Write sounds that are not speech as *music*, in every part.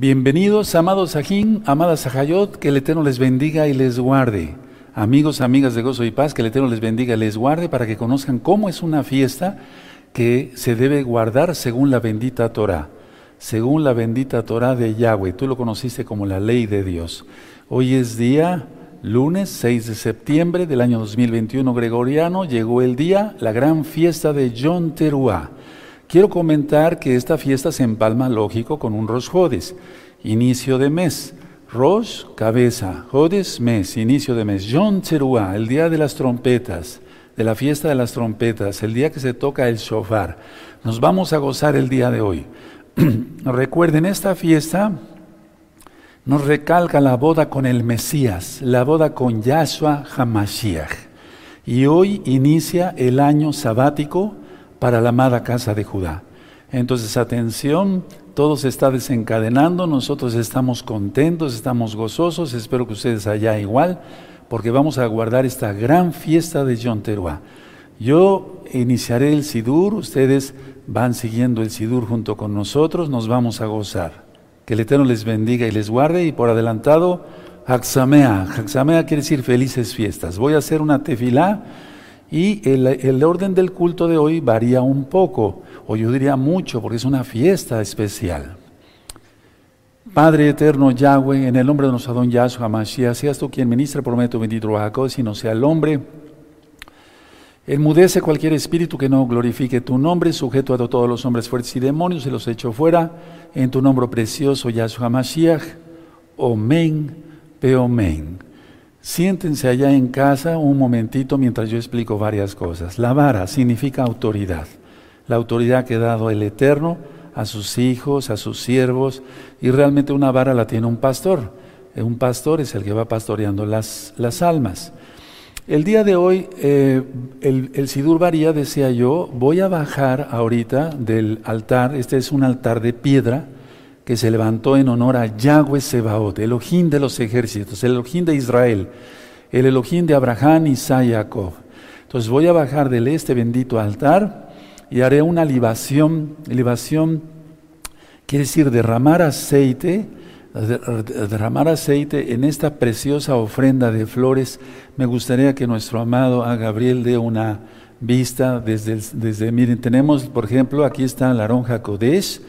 Bienvenidos, amados Sajín, amadas Sajayot, que el Eterno les bendiga y les guarde. Amigos, amigas de gozo y paz, que el Eterno les bendiga y les guarde para que conozcan cómo es una fiesta que se debe guardar según la bendita Torah, según la bendita Torah de Yahweh. Tú lo conociste como la ley de Dios. Hoy es día lunes 6 de septiembre del año 2021 gregoriano, llegó el día, la gran fiesta de Yom Teruah. Quiero comentar que esta fiesta se empalma lógico con un Rosh Hodes, inicio de mes. Rosh, cabeza, Hodes, mes, inicio de mes. Yom Teruah, el día de las trompetas, de la fiesta de las trompetas, el día que se toca el shofar. Nos vamos a gozar el día de hoy. *clears throat* Recuerden, esta fiesta nos recalca la boda con el Mesías, la boda con Yahshua Hamashiach. Y hoy inicia el año sabático para la amada casa de Judá. Entonces, atención, todo se está desencadenando, nosotros estamos contentos, estamos gozosos, espero que ustedes allá igual, porque vamos a guardar esta gran fiesta de Yom Teruah. Yo iniciaré el Sidur, ustedes van siguiendo el Sidur junto con nosotros, nos vamos a gozar. Que el Eterno les bendiga y les guarde, y por adelantado, Haxamea. Haxamea quiere decir felices fiestas. Voy a hacer una tefilá y el, orden del culto de hoy varía un poco, o yo diría mucho, porque es una fiesta especial. Padre eterno Yahweh, en el nombre de nuestro Yahshua Mashiach, seas tú quien ministra por medio bendito Jacob, si no sea el hombre. Enmudece cualquier espíritu que no glorifique tu nombre, sujeto a todos los hombres fuertes y demonios, y los echo fuera, en tu nombre precioso, Yahshua Mashiach. Omen, peomen. Siéntense allá en casa un momentito mientras yo explico varias cosas. La vara significa autoridad, la autoridad que ha dado el Eterno a sus hijos, a sus siervos, y realmente una vara la tiene un pastor. Un pastor es el que va pastoreando las, las almas. El día de hoy, eh, el, el, Sidur varía, decía yo, voy a bajar ahorita del altar, este es un altar de piedra, que se levantó en honor a Yahweh Sebaot, Elohim de los ejércitos, el Elohim de Israel, el Elohim de Abraham, Isaac y Jacob. Entonces voy a bajar del este bendito altar y haré una libación. Libación quiere decir derramar aceite, derramar aceite en esta preciosa ofrenda de flores. Me gustaría que nuestro amado a Gabriel dé una vista desde, desde miren, tenemos, por ejemplo, aquí está la aronja Kodesh,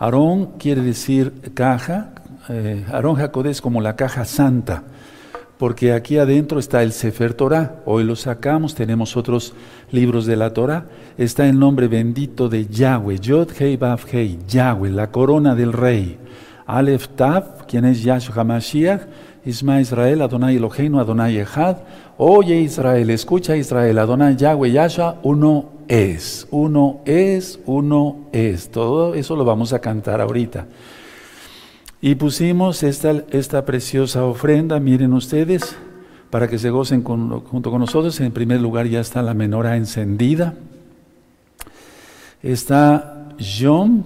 Aarón quiere decir caja, eh, Aarón Jacodé es como la caja santa, porque aquí adentro está el Sefer Torah, hoy lo sacamos, tenemos otros libros de la Torah, está el nombre bendito de Yahweh, Yod Hei Vav Hei, Yahweh, la corona del rey, Aleph Tav, quien es Yahshua HaMashiach, Isma Israel, Adonai Eloheinu, Adonai Echad, oye Israel, escucha Israel, Adonai Yahweh, Yahshua, uno es, uno es, uno es. Todo eso lo vamos a cantar ahorita. Y pusimos esta, esta preciosa ofrenda, miren ustedes, para que se gocen junto con nosotros. En primer lugar ya está la menora encendida. Está Yom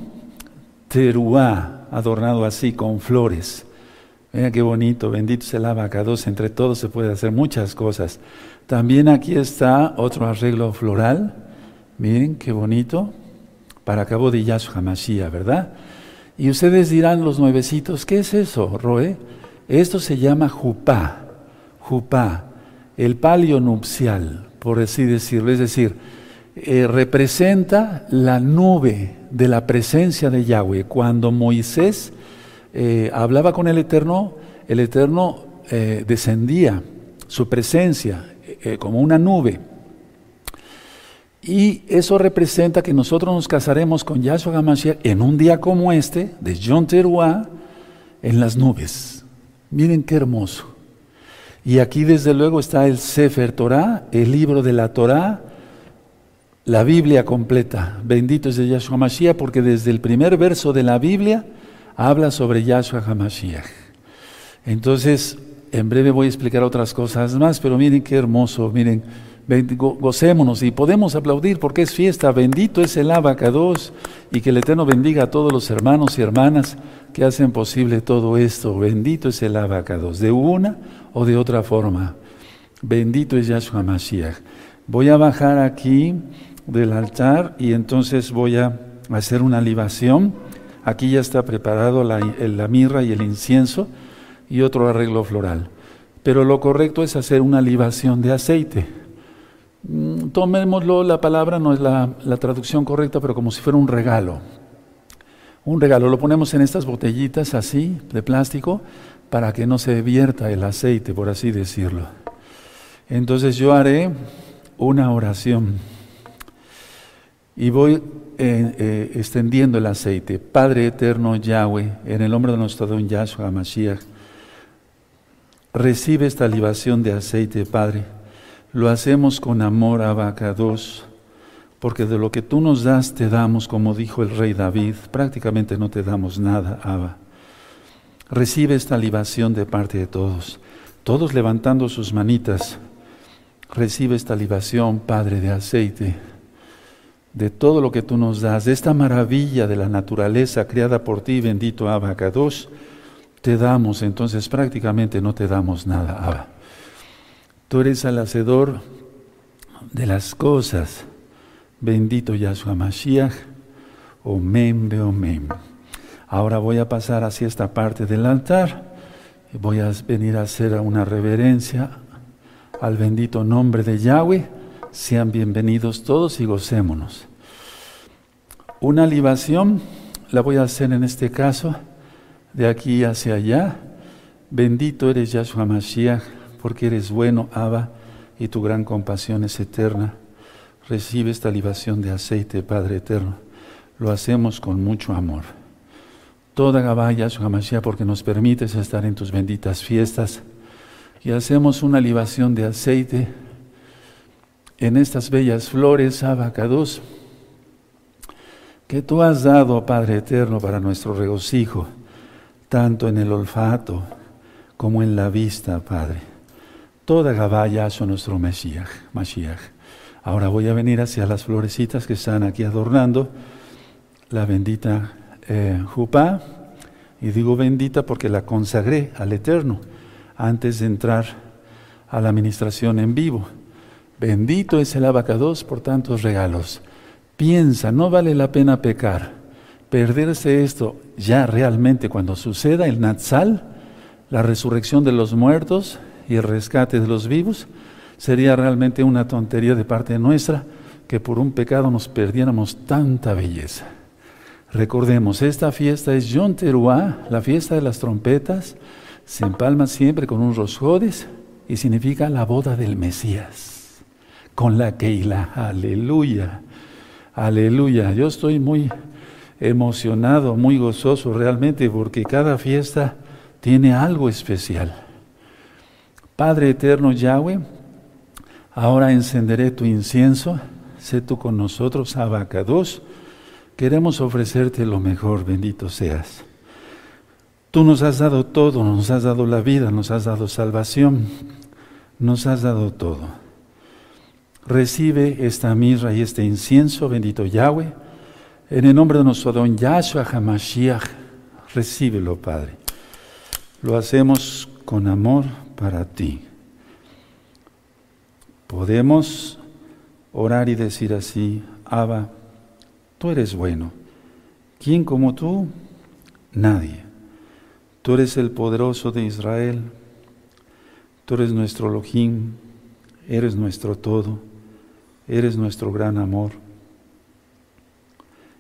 Teruá, adornado así con flores. Vean qué bonito, bendito sea el abacados, entre todos se puede hacer muchas cosas. También aquí está otro arreglo floral, Miren qué bonito. Para cabo de Yahshua Mashiach, ¿verdad? Y ustedes dirán, los nuevecitos, ¿qué es eso, Roe? Esto se llama jupá, jupá, el palio nupcial, por así decirlo. Es decir, eh, representa la nube de la presencia de Yahweh. Cuando Moisés eh, hablaba con el Eterno, el Eterno eh, descendía, su presencia, como una nube. Y eso representa que nosotros nos casaremos con Yahshua HaMashiach en un día como este, de John Teruah, en las nubes. Miren qué hermoso. Y aquí desde luego está el Sefer Torah, el libro de la Torah, la Biblia completa. Bendito es de Yahshua HaMashiach, porque desde el primer verso de la Biblia habla sobre Yahshua HaMashiach. Entonces, en breve voy a explicar otras cosas más, pero miren qué hermoso, miren gocémonos y podemos aplaudir porque es fiesta. Bendito es el abacados y que el Eterno bendiga a todos los hermanos y hermanas que hacen posible todo esto. Bendito es el abacados, de una o de otra forma. Bendito es Yahshua Mashiach. Voy a bajar aquí del altar y entonces voy a hacer una libación Aquí ya está preparado la, la mirra y el incienso y otro arreglo floral. Pero lo correcto es hacer una libación de aceite. Mm, tomémoslo, la palabra no es la, traducción correcta, pero como si fuera un regalo. Un regalo, lo ponemos en estas botellitas así, de plástico, para que no se vierta el aceite, por así decirlo. Entonces yo haré una oración y voy eh, eh, extendiendo el aceite. Padre eterno Yahweh, en el nombre de nuestro don Yahshua Mashiach, recibe esta libación de aceite, Padre. Lo hacemos con amor Abacados, porque de lo que tú nos das te damos, como dijo el rey David, prácticamente no te damos nada, Abba. Recibe esta libación de parte de todos, todos levantando sus manitas. Recibe esta libación, Padre, de aceite de todo lo que tú nos das, de esta maravilla de la naturaleza creada por ti, bendito Abba Kadosh, te damos, entonces prácticamente no te damos nada, Abba. Tú eres el hacedor de las cosas, bendito Yahshua Mashiach, Omen, Beomen. Ahora voy a pasar hacia esta parte del altar voy a venir a hacer una reverencia al bendito nombre de Yahweh sean bienvenidos todos y gocémonos. Una libación la voy a hacer en este caso de aquí hacia allá. Bendito eres Yahshua Mashiach, porque eres bueno, Abba, y tu gran compasión es eterna. Recibe esta libación de aceite, Padre eterno. Lo hacemos con mucho amor. Toda Gabá, Yahshua Mashiach, porque nos permites estar en tus benditas fiestas. Y hacemos una libación de aceite en estas bellas flores, abacados, que tú has dado, Padre eterno, para nuestro regocijo, tanto en el olfato como en la vista, Padre. Toda Gabaya son nuestro Mesías, Mashiach. Ahora voy a venir hacia las florecitas que están aquí adornando la bendita eh, Jupá, y digo bendita porque la consagré al Eterno antes de entrar a la administración en vivo. Bendito es el abacados por tantos regalos. Piensa, no vale la pena pecar. Perderse esto ya realmente cuando suceda el Natsal, la resurrección de los muertos y el rescate de los vivos, sería realmente una tontería de parte nuestra que por un pecado nos perdiéramos tanta belleza. Recordemos, esta fiesta es Yom la fiesta de las trompetas, se empalma siempre con un rosjodes y significa la boda del Mesías con la Keila. Aleluya, aleluya. Yo estoy muy emocionado, muy gozoso realmente porque cada fiesta tiene algo especial. Padre eterno Yahweh, ahora encenderé tu incienso, sé tú con nosotros, Abacados. Queremos ofrecerte lo mejor, bendito seas. Tú nos has dado todo, nos has dado la vida, nos has dado salvación, nos has dado todo. Recibe esta mirra y este incienso, bendito Yahweh, en el nombre de nuestro don Yahshua HaMashiach. Recíbelo, Padre. Lo hacemos con amor para ti. Podemos orar y decir así, Abba, tú eres bueno. ¿Quién como tú? Nadie. Tú eres el poderoso de Israel. Tú eres nuestro Elohim. Eres nuestro todo. Eres nuestro gran amor.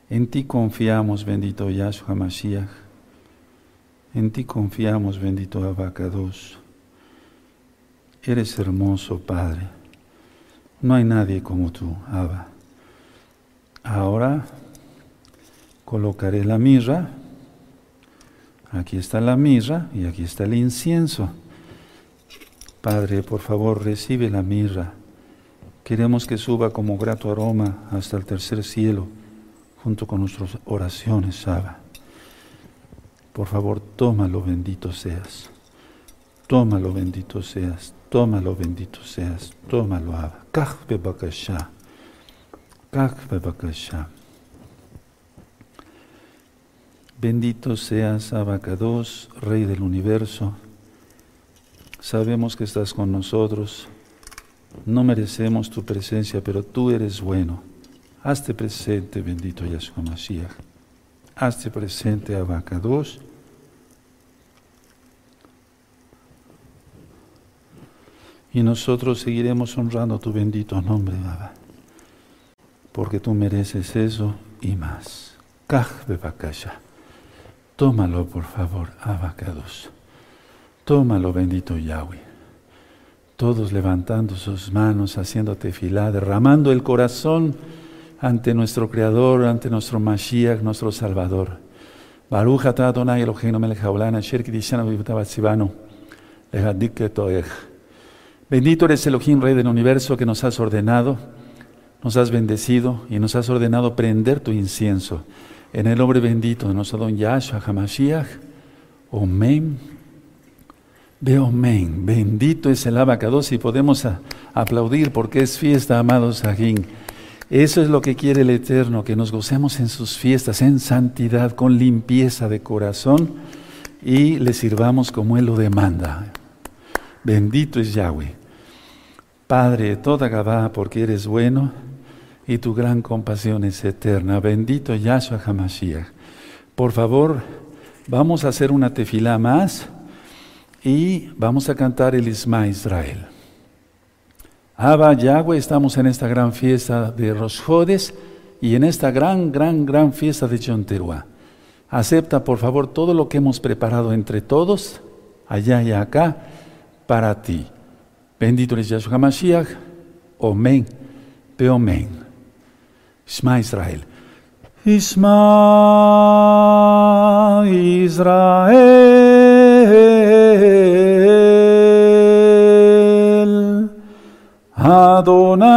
En ti confiamos, bendito Yahshua Mashiach. En ti confiamos, bendito Abacados. Eres hermoso, Padre. No hay nadie como tú, Abba. Ahora colocaré la mirra. Aquí está la mirra y aquí está el incienso. Padre, por favor, recibe la mirra Queremos que suba como grato aroma hasta el tercer cielo, junto con nuestras oraciones, Abba. Por favor, tómalo, bendito seas. Tómalo, bendito seas. Tómalo, bendito seas. Tómalo, Abba. Kach bebakasha. Kach bebakasha. Bendito seas, Abacados, Rey del universo. Sabemos que estás con nosotros no merecemos tu presencia, pero tú eres bueno. Hazte presente, bendito Yahshua Mashiach. Hazte presente, Abacados. Y nosotros seguiremos honrando tu bendito nombre, Baba. Porque tú mereces eso y más. Bebakasha. Tómalo, por favor, Abacados. Tómalo, bendito Yahweh. Todos levantando sus manos, haciéndote fila, derramando el corazón ante nuestro Creador, ante nuestro Mashiach, nuestro Salvador. Baruch atah Adonai melech. Bendito eres Elohim, Rey del universo, que nos has ordenado, nos has bendecido y nos has ordenado prender tu incienso. En el nombre bendito de nuestro don Yahshua HaMashiach. Omen. Ve Omen. Bendito es el abacados y podemos aplaudir porque es fiesta, amados Sajín. Eso es lo que quiere el Eterno, que nos gocemos en sus fiestas, en santidad, con limpieza de corazón y le sirvamos como Él lo demanda. Bendito es Yahweh. Padre, toda Gabá, porque eres bueno y tu gran compasión es eterna. Bendito Yahshua HaMashiach. Por favor, vamos a hacer una tefilá más y vamos a cantar el Isma Israel. Abba Yahweh, estamos en esta gran fiesta de Rosjodes y en esta gran, gran, gran fiesta de Chonteruá. Acepta, por favor, todo lo que hemos preparado entre todos, allá y acá, para ti. Bendito eres Yahshua HaMashiach. Omen. Peomen. Shema Israel. Isma Israel. Adonai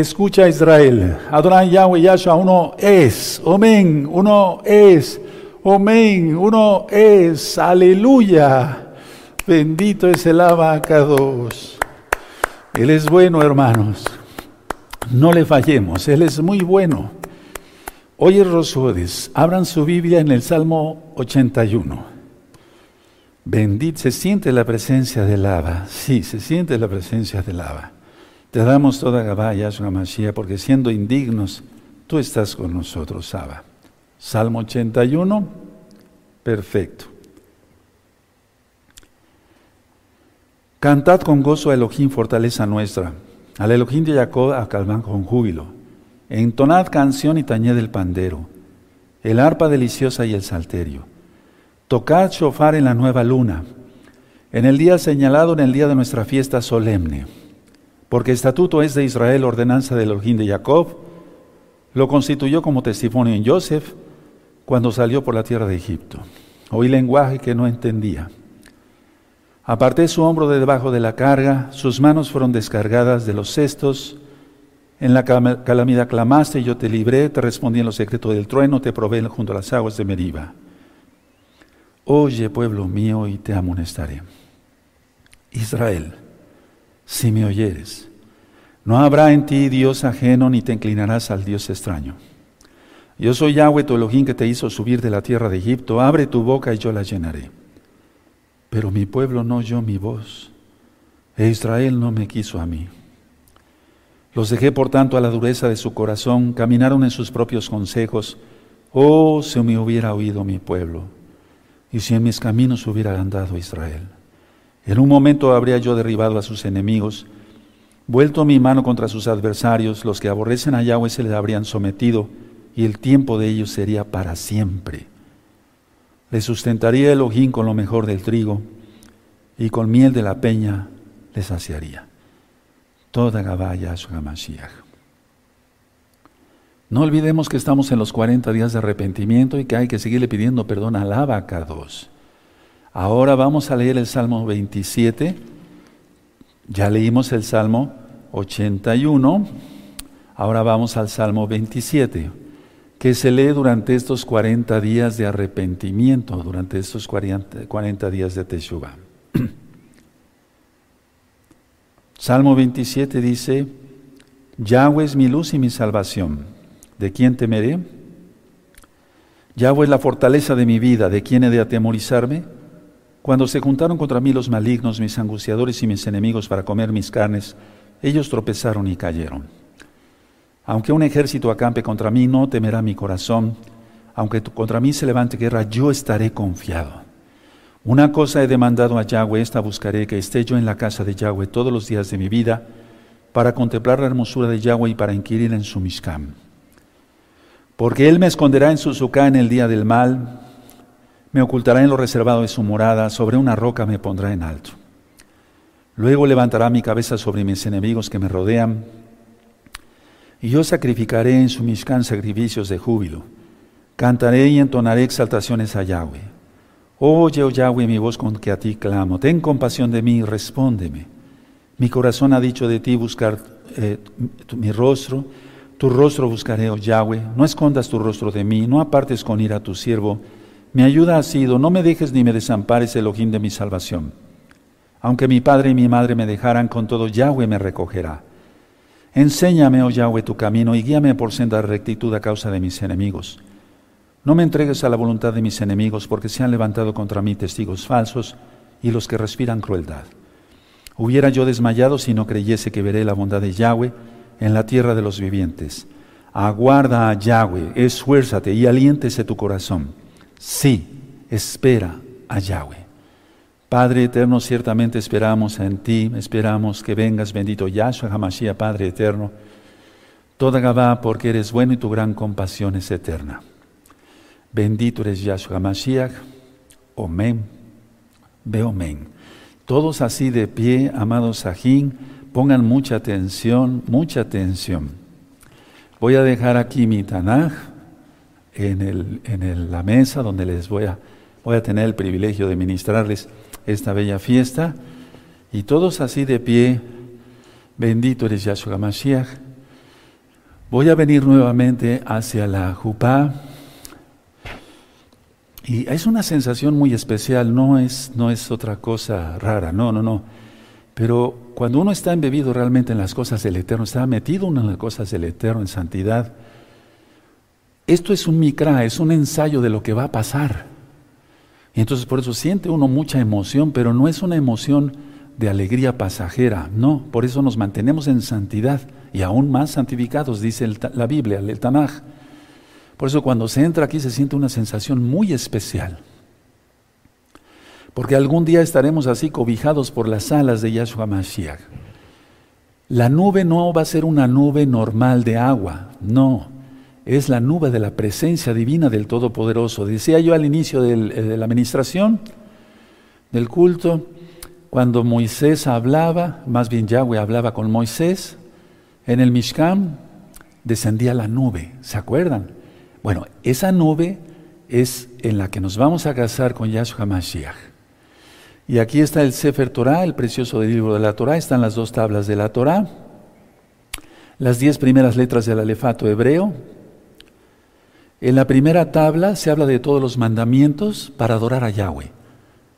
Escucha Israel, Adonai Yahweh Yahshua, uno es, Amén, uno es. Amén. Uno es. Aleluya. Bendito es el abacados. Él es bueno, hermanos. No le fallemos. Él es muy bueno. Oye, Rosodes, abran su Biblia en el Salmo 81. Bendito, se siente la presencia del lava. Sí, se siente la presencia del lava. Te damos toda Gabá, Yahshua Mashiach, porque siendo indignos, tú estás con nosotros, Abba. Salmo 81, perfecto. Cantad con gozo a Elohim, fortaleza nuestra. Al Elohim de Jacob acalman con júbilo. Entonad canción y tañed el pandero, el arpa deliciosa y el salterio. Tocad shofar en la nueva luna, en el día señalado, en el día de nuestra fiesta solemne. Porque estatuto es de Israel, ordenanza del Elohim de Jacob, lo constituyó como testimonio en Joseph, cuando salió por la tierra de Egipto. Oí lenguaje que no entendía. Aparté su hombro de debajo de la carga, sus manos fueron descargadas de los cestos. En la calamidad clamaste, y yo te libré, te respondí en lo secreto del trueno, te probé junto a las aguas de Meriba. Oye, pueblo mío, y te amonestaré. Israel, si me oyeres, no habrá en ti Dios ajeno, ni te inclinarás al Dios extraño. Yo soy Yahweh tu Elohim que te hizo subir de la tierra de Egipto. Abre tu boca y yo la llenaré. Pero mi pueblo no oyó mi voz, e Israel no me quiso a mí. Los dejé por tanto a la dureza de su corazón, caminaron en sus propios consejos. Oh, si me hubiera oído mi pueblo, y si en mis caminos hubiera andado Israel. En un momento habría yo derribado a sus enemigos, vuelto mi mano contra sus adversarios, los que aborrecen a Yahweh se les habrían sometido y el tiempo de ellos sería para siempre. Le sustentaría el ojín con lo mejor del trigo y con miel de la peña le saciaría. Toda Gabaya su Mashiach. No olvidemos que estamos en los 40 días de arrepentimiento y que hay que seguirle pidiendo perdón al abacados. Ahora vamos a leer el Salmo 27. Ya leímos el Salmo 81. Ahora vamos al Salmo 27 que se lee durante estos 40 días de arrepentimiento, durante estos 40, días de Teshuvah. *clears throat* Salmo 27 dice, Yahweh es mi luz y mi salvación. ¿De quién temeré? Yahweh es la fortaleza de mi vida. ¿De quién he de atemorizarme? Cuando se juntaron contra mí los malignos, mis angustiadores y mis enemigos para comer mis carnes, ellos tropezaron y cayeron. Aunque un ejército acampe contra mí, no temerá mi corazón. Aunque contra mí se levante guerra, yo estaré confiado. Una cosa he demandado a Yahweh, esta buscaré, que esté yo en la casa de Yahweh todos los días de mi vida, para contemplar la hermosura de Yahweh y para inquirir en su Mishkam. Porque Él me esconderá en su suká en el día del mal, me ocultará en lo reservado de su morada, sobre una roca me pondrá en alto. Luego levantará mi cabeza sobre mis enemigos que me rodean, y yo sacrificaré en su Mishkan sacrificios de júbilo. Cantaré y entonaré exaltaciones a Yahweh. Oye, oh Yahweh, mi voz con que a ti clamo. Ten compasión de mí, respóndeme. Mi corazón ha dicho de ti buscar eh, mi rostro. Tu rostro buscaré, oh Yahweh. No escondas tu rostro de mí, no apartes con ira a tu siervo. Mi ayuda ha sido, no me dejes ni me desampares, Elohim de mi salvación. Aunque mi padre y mi madre me dejaran, con todo Yahweh me recogerá. Enséñame, oh Yahweh, tu camino y guíame por senda de rectitud a causa de mis enemigos. No me entregues a la voluntad de mis enemigos, porque se han levantado contra mí testigos falsos y los que respiran crueldad. Hubiera yo desmayado si no creyese que veré la bondad de Yahweh en la tierra de los vivientes. Aguarda a Yahweh, esfuérzate y aliéntese tu corazón. Sí, espera a Yahweh. Padre eterno, ciertamente esperamos en ti, esperamos que vengas, bendito Yahshua Hamashiach, Padre eterno. Toda Gabá, porque eres bueno y tu gran compasión es eterna. Bendito eres Yahshua Mashiach. Omen. Ve omen. Todos así de pie, amados Sajín, pongan mucha atención, mucha atención. Voy a dejar aquí mi Tanaj en, el, en la mesa donde les voy a, voy a tener el privilegio de ministrarles esta bella fiesta. Y todos así de pie, bendito eres Yahshua Mashiach. Voy a venir nuevamente hacia la Jupá y es una sensación muy especial, no es, no es otra cosa rara, no, no, no. Pero cuando uno está embebido realmente en las cosas del Eterno, está metido en las cosas del Eterno, en santidad, esto es un micra, es un ensayo de lo que va a pasar. Y entonces por eso siente uno mucha emoción, pero no es una emoción de alegría pasajera, no, por eso nos mantenemos en santidad y aún más santificados, dice la Biblia, el Tanaj. Por eso cuando se entra aquí se siente una sensación muy especial. Porque algún día estaremos así cobijados por las alas de Yahshua Mashiach. La nube no va a ser una nube normal de agua, no. Es la nube de la presencia divina del Todopoderoso. Decía yo al inicio eh, de la administración, del culto, cuando Moisés hablaba, más bien Yahweh hablaba con Moisés, en el Mishkan descendía la nube, ¿se acuerdan? Bueno, esa nube es en la que nos vamos a casar con Yahshua Mashiach. Y aquí está el Sefer Torah, el precioso libro de la Torah, están las dos tablas de la Torah, las diez primeras letras del alefato hebreo. En la primera tabla se habla de todos los mandamientos para adorar a Yahweh.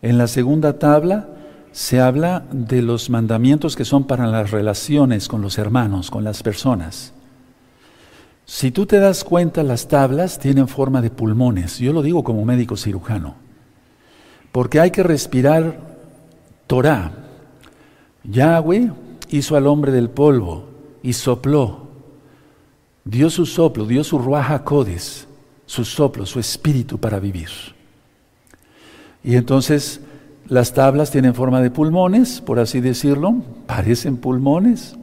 En la segunda tabla se habla de los mandamientos que son para las relaciones con los hermanos, con las personas. Si tú te das cuenta, las tablas tienen forma de pulmones. Yo lo digo como médico cirujano. Porque hay que respirar Torah. Yahweh hizo al hombre del polvo y sopló. Dio su soplo, dio su ruaja codes, su soplo, su espíritu para vivir. Y entonces las tablas tienen forma de pulmones, por así decirlo, parecen pulmones.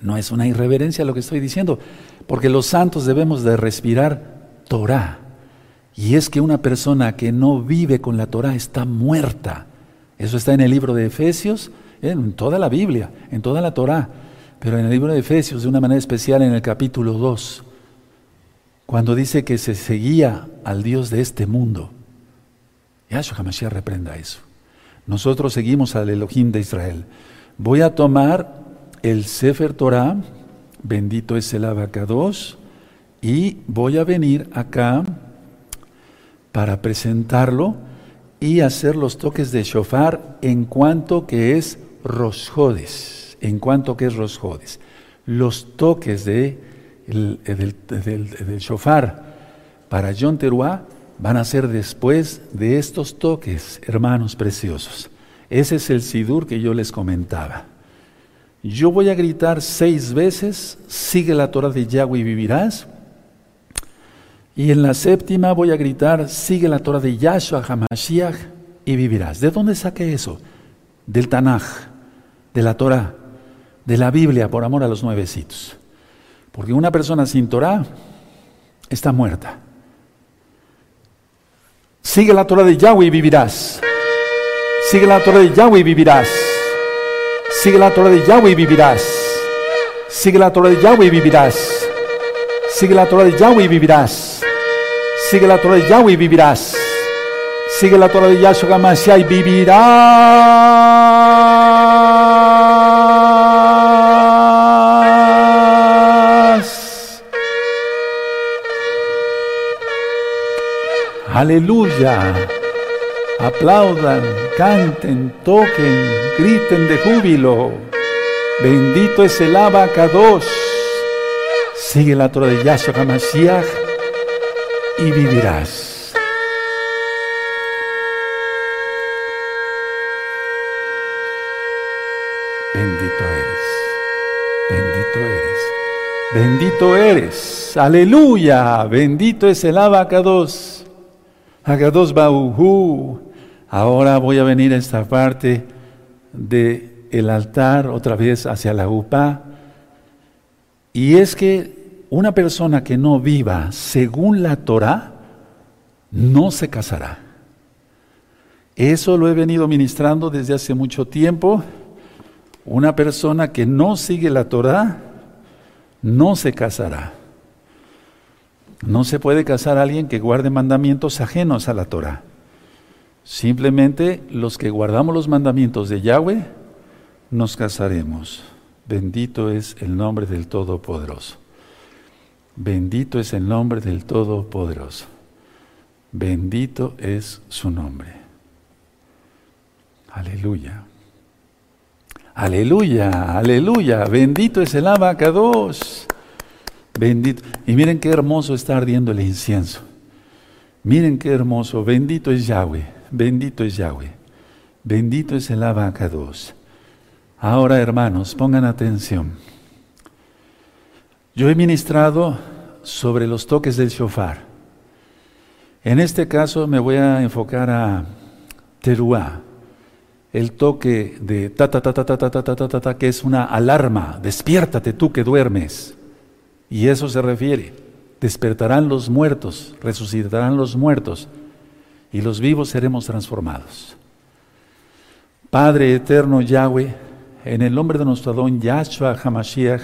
No es una irreverencia lo que estoy diciendo, porque los santos debemos de respirar Torah. Y es que una persona que no vive con la Torah está muerta. Eso está en el libro de Efesios, en toda la Biblia, en toda la Torah, pero en el libro de Efesios de una manera especial en el capítulo 2, cuando dice que se seguía al Dios de este mundo. Yahshua HaMashiach reprenda eso. Nosotros seguimos al Elohim de Israel. Voy a tomar el Sefer Torah, bendito es el abacados, y voy a venir acá para presentarlo y hacer los toques de shofar en cuanto que es Rosjodes. ¿En cuanto que es Rosjodes? Los toques de el, del, shofar para John Teruá van a ser después de estos toques, hermanos preciosos. Ese es el sidur que yo les comentaba. Yo voy a gritar seis veces, sigue la Torah de Yahweh y vivirás. Y en la séptima voy a gritar, sigue la Torah de Yahshua HaMashiach y vivirás. ¿De dónde saqué eso? Del Tanaj, de la Torah, de la Biblia, por amor a los nuevecitos. Porque una persona sin Torah está muerta. Sigue la Torah de Yahweh y vivirás. Sigue la Torah de Yahweh y vivirás. Sigue la Torah de Yahweh y vivirás. Sigue la Torah de Yahweh y vivirás. Sigue la Torah de Yahweh y vivirás. Sigue la Torah de Yahweh y vivirás. Sigue la Torah de Yahshua y vivirás. Aleluya. Aplaudan, canten, toquen, griten de júbilo. Bendito es el abacados. Sigue la Yahshua HaMashiach y vivirás. Bendito eres, bendito eres, bendito eres, aleluya, bendito es el abacados, agados bauhu. Ahora voy a venir a esta parte de el altar otra vez hacia la UPA. Y es que una persona que no viva según la Torah no se casará. Eso lo he venido ministrando desde hace mucho tiempo. Una persona que no sigue la Torah no se casará. No se puede casar a alguien que guarde mandamientos ajenos a la Torah. Simplemente los que guardamos los mandamientos de Yahweh nos casaremos. Bendito es el nombre del Todopoderoso. Bendito es el nombre del Todopoderoso. Bendito es su nombre. Aleluya. Aleluya, aleluya. Bendito es el abacados. Bendito. Y miren qué hermoso está ardiendo el incienso. Miren qué hermoso. Bendito es Yahweh. Bendito es Yahweh. Bendito es el abacados. Ahora, hermanos, pongan atención. Yo he ministrado sobre los toques del shofar. En este caso me voy a enfocar a teruá, el toque de ta ta ta ta ta ta ta ta ta ta que es una alarma, despiértate tú que duermes. Y eso se refiere, despertarán los muertos, resucitarán los muertos y los vivos seremos transformados. Padre eterno Yahweh, en el nombre de nuestro don Yahshua Hamashiach,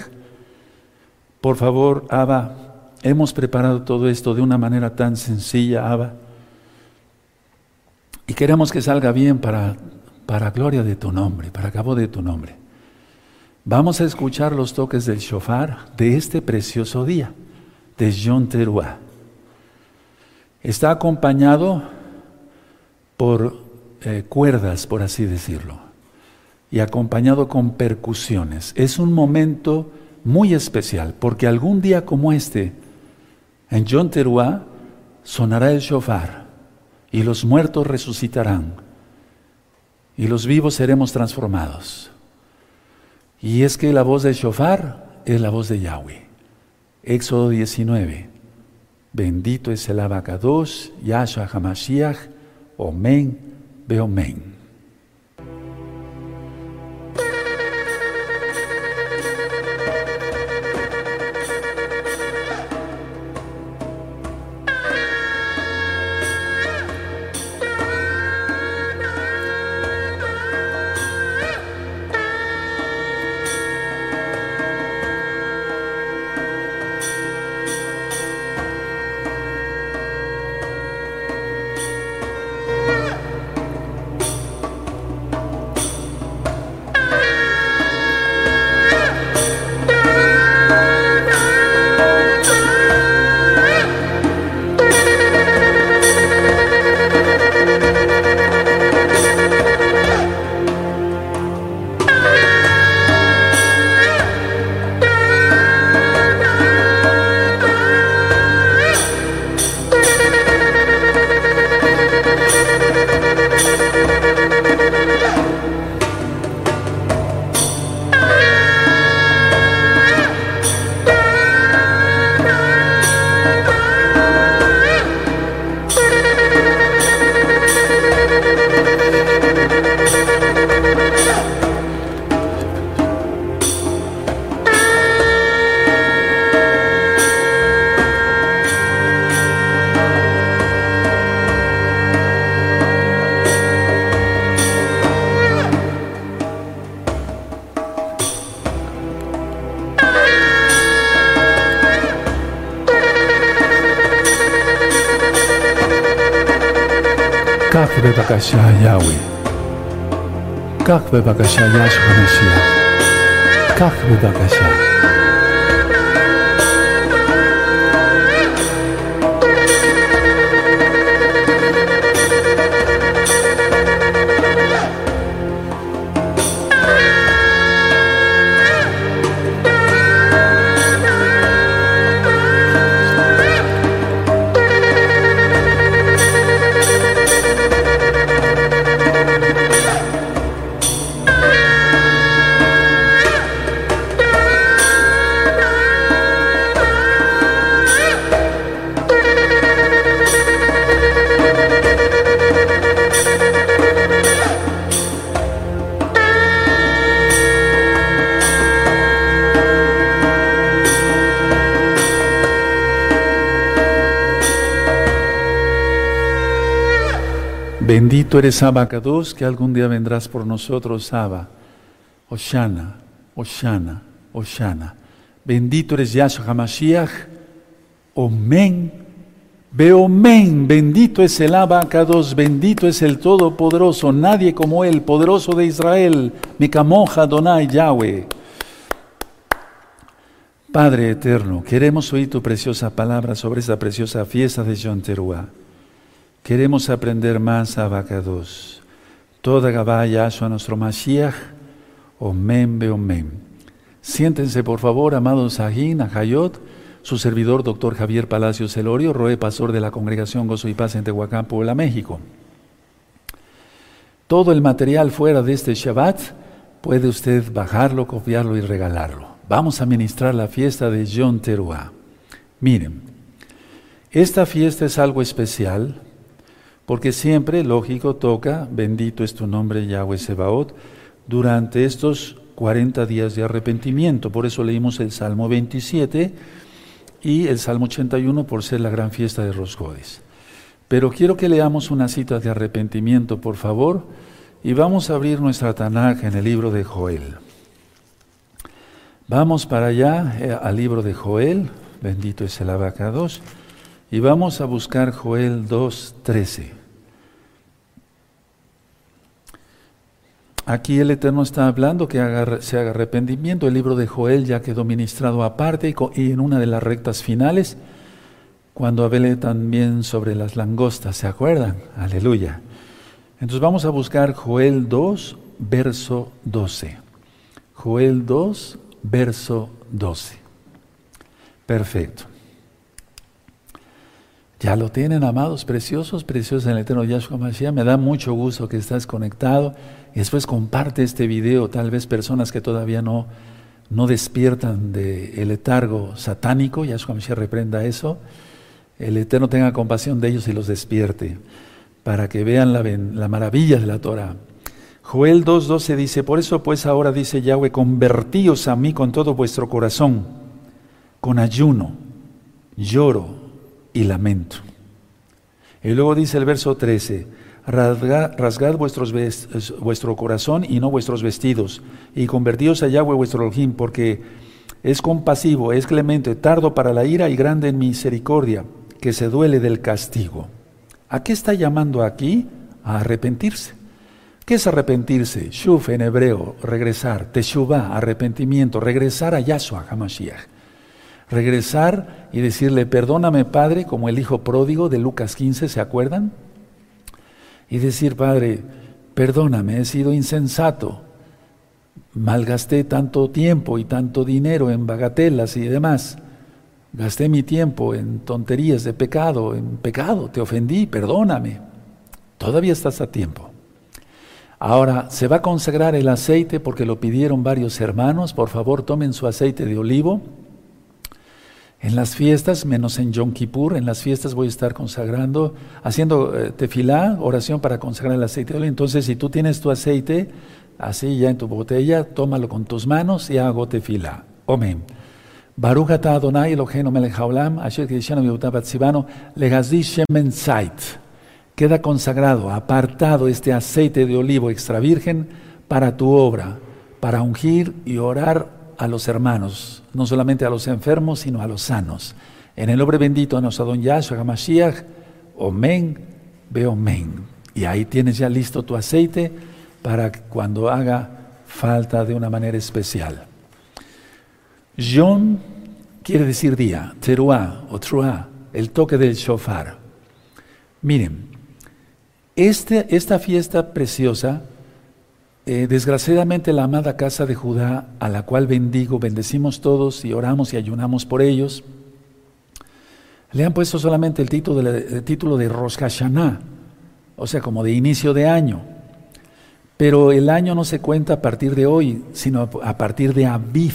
por favor, Abba, hemos preparado todo esto de una manera tan sencilla, Abba, y queremos que salga bien para, para gloria de tu nombre, para cabo de tu nombre. Vamos a escuchar los toques del shofar de este precioso día, de John Teruah. Está acompañado por eh, cuerdas, por así decirlo, y acompañado con percusiones. Es un momento muy especial, porque algún día como este, en John sonará el shofar y los muertos resucitarán y los vivos seremos transformados. Y es que la voz del shofar es la voz de Yahweh. Éxodo 19. Bendito es el abacados, Yahshua Hamashiach, Omen, Beomen. Bebakasha Yahweh. Kach bebakasha Yahshua Mashiach. Kach bebakasha. Bendito eres Abacados, que algún día vendrás por nosotros, Abba. Oshana, Oshana, Oshana. Bendito eres Yahshua HaMashiach. Omen. Beomen. Bendito es el Abacados, bendito es el Todopoderoso. Nadie como Él, poderoso de Israel. Mikamoja Donai Yahweh. Padre eterno, queremos oír tu preciosa palabra sobre esta preciosa fiesta de Yom Teruah. Queremos aprender más a Abacados. Toda Gabaya a nuestro Mashiach, Omen Omen. Siéntense, por favor, amados Ajín, Ajayot, su servidor, doctor Javier Palacios Celorio, Roe, pastor de la Congregación Gozo y Paz en Tehuacán, Puebla, México. Todo el material fuera de este Shabbat puede usted bajarlo, copiarlo y regalarlo. Vamos a ministrar la fiesta de Yom Teruah. Miren, esta fiesta es algo especial porque siempre, lógico, toca, bendito es tu nombre Yahweh Sebaot, durante estos 40 días de arrepentimiento. Por eso leímos el Salmo 27 y el Salmo 81 por ser la gran fiesta de Roscodes. Pero quiero que leamos una cita de arrepentimiento, por favor, y vamos a abrir nuestra Tanaj en el libro de Joel. Vamos para allá eh, al libro de Joel, bendito es el abacados, y vamos a buscar Joel 2.13. Aquí el Eterno está hablando que se haga arrepentimiento. El libro de Joel ya quedó ministrado aparte y, en una de las rectas finales, cuando hablé también sobre las langostas, ¿se acuerdan? Aleluya. Entonces vamos a buscar Joel 2, verso 12. Joel 2, verso 12. Perfecto. Ya lo tienen, amados, preciosos, preciosos en el Eterno Yahshua Mashiach. Me da mucho gusto que estás conectado. Y después comparte este video, tal vez personas que todavía no, no despiertan del letargo satánico. Yahshua Mashiach reprenda eso. El Eterno tenga compasión de ellos y los despierte para que vean la, la maravilla de la Torah. Joel 2.12 dice, por eso pues ahora dice Yahweh, convertíos a mí con todo vuestro corazón, con ayuno, lloro, y lamento. Y luego dice el verso 13, rasgad, vuestros vuestro corazón y no vuestros vestidos, y convertíos a Yahweh vuestro Elohim, porque es compasivo, es clemente, tardo para la ira y grande en misericordia, que se duele del castigo. ¿A qué está llamando aquí? A arrepentirse. ¿Qué es arrepentirse? Shuf en hebreo, regresar. Teshuvah, arrepentimiento, regresar a Yahshua HaMashiach regresar y decirle, perdóname Padre, como el hijo pródigo de Lucas 15, ¿se acuerdan? Y decir, Padre, perdóname, he sido insensato, malgasté tanto tiempo y tanto dinero en bagatelas y demás, gasté mi tiempo en tonterías de pecado, en pecado, te ofendí, perdóname. Todavía estás a tiempo. Ahora, se va a consagrar el aceite porque lo pidieron varios hermanos. Por favor, tomen su aceite de olivo en las fiestas, menos en Yom Kippur, en las fiestas voy a estar consagrando, haciendo eh, tefilá, oración para consagrar el aceite de oliva. Entonces, si tú tienes tu aceite así ya en tu botella, tómalo con tus manos y hago tefilá. Amén. Baruch atah Adonai Eloheinu melech haolam, asher kidishanu batzibano, legazdi shemen zait. Queda consagrado, apartado este aceite de olivo extra virgen para tu obra, para ungir y orar a los hermanos, no solamente a los enfermos, sino a los sanos. En el nombre bendito de nuestro don Yahshua HaMashiach, Omen, Beomen. Y ahí tienes ya listo tu aceite para cuando haga falta de una manera especial. Yom quiere decir día, teruá o truá, el toque del shofar. Miren, este, esta fiesta preciosa, eh, desgraciadamente la amada casa de Judá, a la cual bendigo, bendecimos todos y oramos y ayunamos por ellos, le han puesto solamente el título de, título de Rosh Hashanah, o sea, como de inicio de año. Pero el año no se cuenta a partir de hoy, sino a partir de Aviv.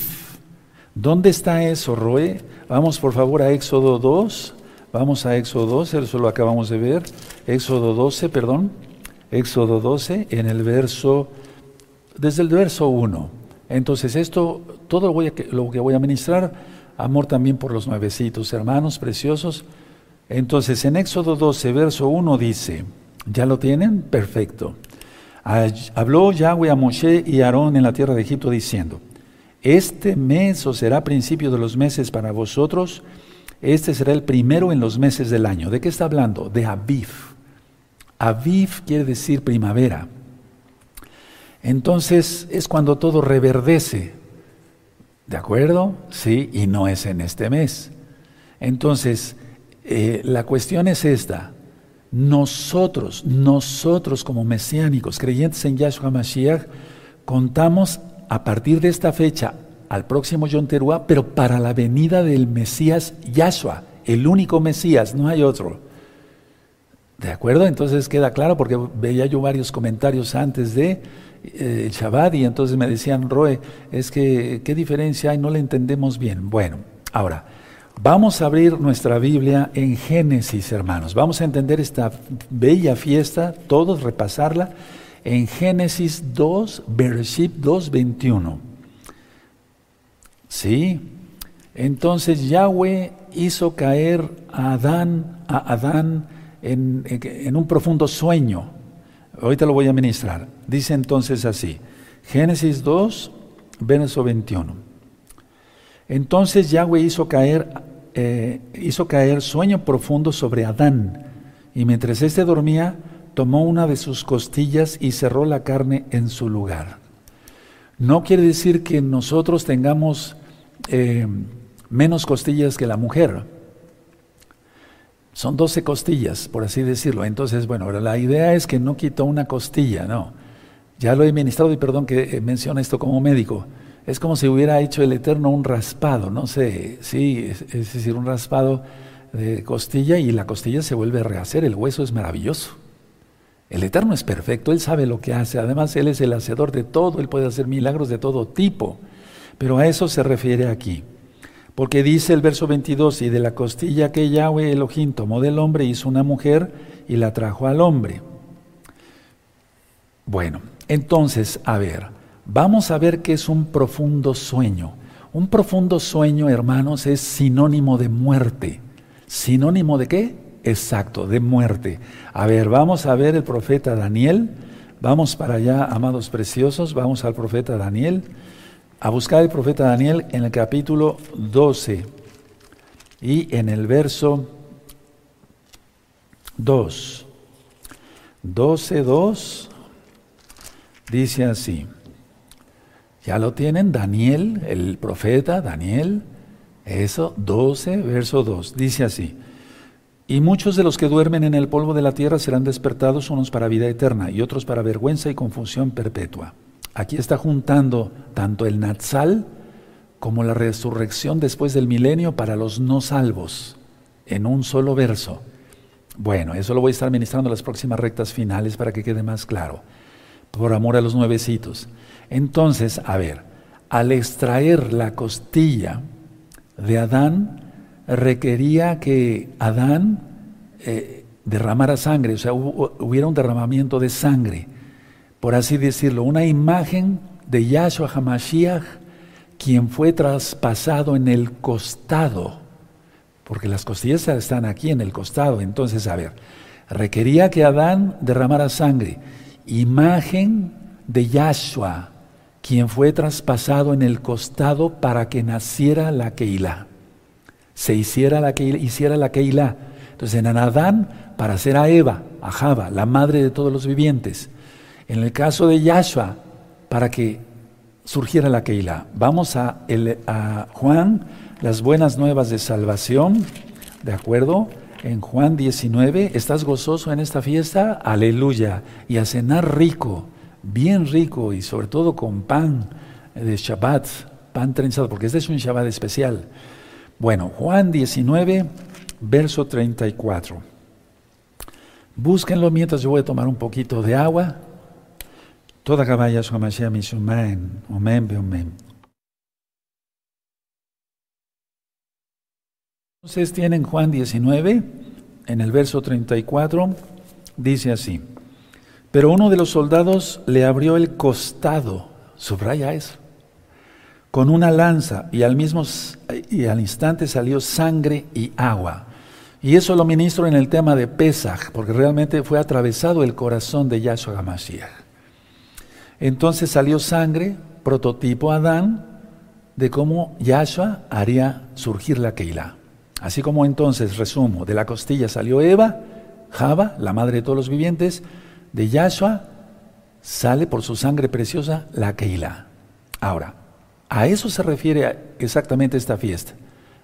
¿Dónde está eso, Roe? Vamos por favor a Éxodo 2. Vamos a Éxodo 12, eso lo acabamos de ver. Éxodo 12, perdón. Éxodo 12, en el verso, desde el verso 1. Entonces, esto, todo lo, voy a, lo que voy a ministrar, amor también por los nuevecitos, hermanos preciosos. Entonces, en Éxodo 12, verso 1 dice, ¿ya lo tienen? Perfecto. Habló Yahweh a Moshe y Aarón en la tierra de Egipto diciendo, este mes o será principio de los meses para vosotros, este será el primero en los meses del año. ¿De qué está hablando? De Aviv. Aviv quiere decir primavera. Entonces es cuando todo reverdece. ¿De acuerdo? Sí, y no es en este mes. Entonces, eh, la cuestión es esta. Nosotros, nosotros como mesiánicos, creyentes en Yahshua Mashiach, contamos a partir de esta fecha al próximo Yom Teruah, pero para la venida del Mesías Yahshua, el único Mesías, no hay otro. ¿De acuerdo? Entonces queda claro porque veía yo varios comentarios antes de eh, Shabbat y entonces me decían, Roe, es que, ¿qué diferencia hay? No le entendemos bien. Bueno, ahora, Vamos a abrir nuestra Biblia en Génesis, hermanos. Vamos a entender esta bella fiesta, todos repasarla, en Génesis 2, Bereshit 2, 21. ¿Sí? Entonces Yahweh hizo caer a Adán, a Adán en, en un profundo sueño. Ahorita lo voy a ministrar. Dice entonces así, Génesis 2, verso 21. Entonces Yahweh hizo caer, eh, hizo caer sueño profundo sobre Adán, y mientras éste dormía, tomó una de sus costillas y cerró la carne en su lugar. No quiere decir que nosotros tengamos eh, menos costillas que la mujer. Son doce costillas, por así decirlo. Entonces, bueno, la idea es que no quitó una costilla, no. Ya lo he ministrado y perdón que mencione esto como médico es como si hubiera hecho el Eterno un raspado, no sé, sí, es, decir, un raspado de costilla y la costilla se vuelve a rehacer, el hueso es maravilloso. El Eterno es perfecto, Él sabe lo que hace, además Él es el hacedor de todo, Él puede hacer milagros de todo tipo, pero a eso se refiere aquí. Porque dice el verso 22, y de la costilla que Yahweh Elohim tomó del hombre hizo una mujer y la trajo al hombre. Bueno, entonces, a ver, vamos a ver qué es un profundo sueño. Un profundo sueño, hermanos, es sinónimo de muerte. ¿Sinónimo de qué? Exacto, de muerte. A ver, vamos a ver el profeta Daniel. Vamos para allá, amados preciosos, vamos al profeta Daniel, a buscar el profeta Daniel en el capítulo 12 y en el verso 2. 12, 2 dice así. Ya lo tienen, Daniel, el profeta, Daniel, eso, 12, verso 2, dice así. Y muchos de los que duermen en el polvo de la tierra serán despertados unos para vida eterna y otros para vergüenza y confusión perpetua. Aquí está juntando tanto el Natsal como la resurrección después del milenio para los no salvos, en un solo verso. Bueno, eso lo voy a estar ministrando en las próximas rectas finales para que quede más claro, por amor a los nuevecitos. Entonces, a ver, al extraer la costilla de Adán, requería que Adán eh, derramara sangre, o sea, hubiera un derramamiento de sangre, por así decirlo, una imagen de Yahshua HaMashiach, quien fue traspasado en el costado, porque las costillas están aquí en el costado. Entonces, a ver, requería que Adán derramara sangre, imagen de Yahshua, quien fue traspasado en el costado para que naciera la Keilah. Se hiciera la Keilah, hiciera la Keilah. Entonces en Adán para hacer a Eva, a Java, la madre de todos los vivientes. En el caso de Yahshua, para que surgiera la Keilah. Vamos a, a Juan, las buenas nuevas de salvación, ¿de acuerdo? En Juan 19, ¿estás gozoso en esta fiesta? Aleluya. Y a cenar rico, bien rico y sobre todo con pan de Shabbat, pan trenzado, porque este es un Shabbat especial. Bueno, Juan 19, verso 34. Búsquenlo mientras yo voy a tomar un poquito de agua. Toda caballa su misumen, omen, omen. Entonces tienen Juan 19, en el verso 34, dice así, pero uno de los soldados le abrió el costado, subraya eso, con una lanza y al mismo y al instante salió sangre y agua. Y eso lo ministro en el tema de Pesach, porque realmente fue atravesado el corazón de Yahshua HaMashiach. Entonces salió sangre, prototipo Adán, de cómo Yahshua haría surgir la Keilah. Así como entonces, resumo, de la costilla salió Eva, Java, la madre de todos los vivientes, de Yahshua sale por su sangre preciosa la Keilah. Ahora, a eso se refiere exactamente esta fiesta.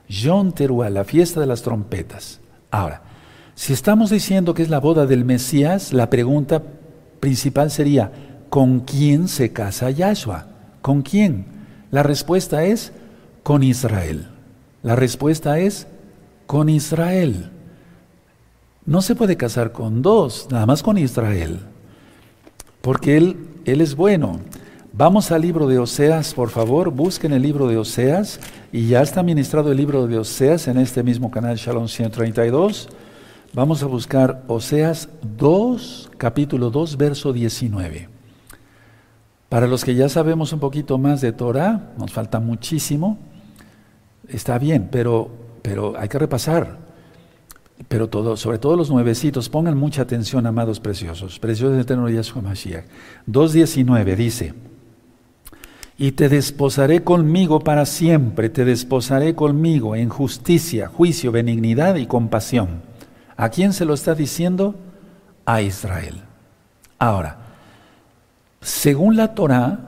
Yom Teruah, la fiesta de las trompetas. Ahora, si estamos diciendo que es la boda del Mesías, la pregunta principal sería, ¿con quién se casa Yahshua? ¿Con quién? La respuesta es, con Israel. La respuesta es, con Israel. No se puede casar con dos, nada más con Israel, porque Él, él es bueno. Vamos al libro de Oseas, por favor, busquen el libro de Oseas y ya está ministrado el libro de Oseas en este mismo canal Shalom 132. Vamos a buscar Oseas 2, capítulo 2, verso 19. Para los que ya sabemos un poquito más de Torah, nos falta muchísimo, está bien, pero, pero hay que repasar. Pero sobre todo los nuevecitos, pongan mucha atención, amados preciosos. Preciosos de Eterno Yahshua Mashiach. 2.19 dice, y te desposaré conmigo para siempre, te desposaré conmigo en justicia, juicio, benignidad y compasión. ¿A quién se lo está diciendo? A Israel. Ahora, según la Torah,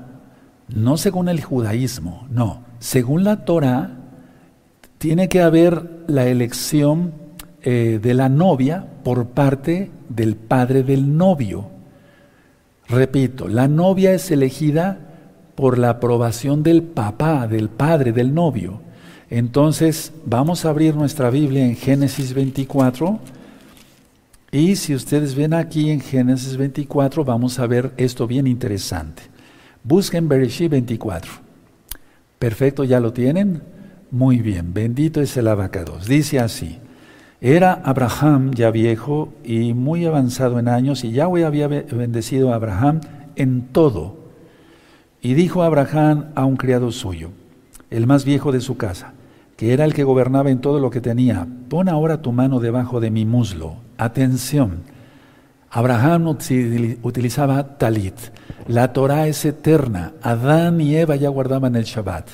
no según el judaísmo, no, según la Torah, tiene que haber la elección eh, de la novia por parte del padre del novio. Repito, la novia es elegida por la aprobación del papá, del padre, del novio. Entonces, vamos a abrir nuestra Biblia en Génesis 24. Y si ustedes ven aquí en Génesis 24, vamos a ver esto bien interesante. Busquen Bereshit 24. Perfecto, ¿ya lo tienen? Muy bien, bendito es el abacados. Dice así, era Abraham ya viejo y muy avanzado en años y Yahweh había bendecido a Abraham en todo y dijo Abraham a un criado suyo, el más viejo de su casa, que era el que gobernaba en todo lo que tenía, pon ahora tu mano debajo de mi muslo. Atención, Abraham utilizaba talit. La Torah es eterna. Adán y Eva ya guardaban el Shabbat.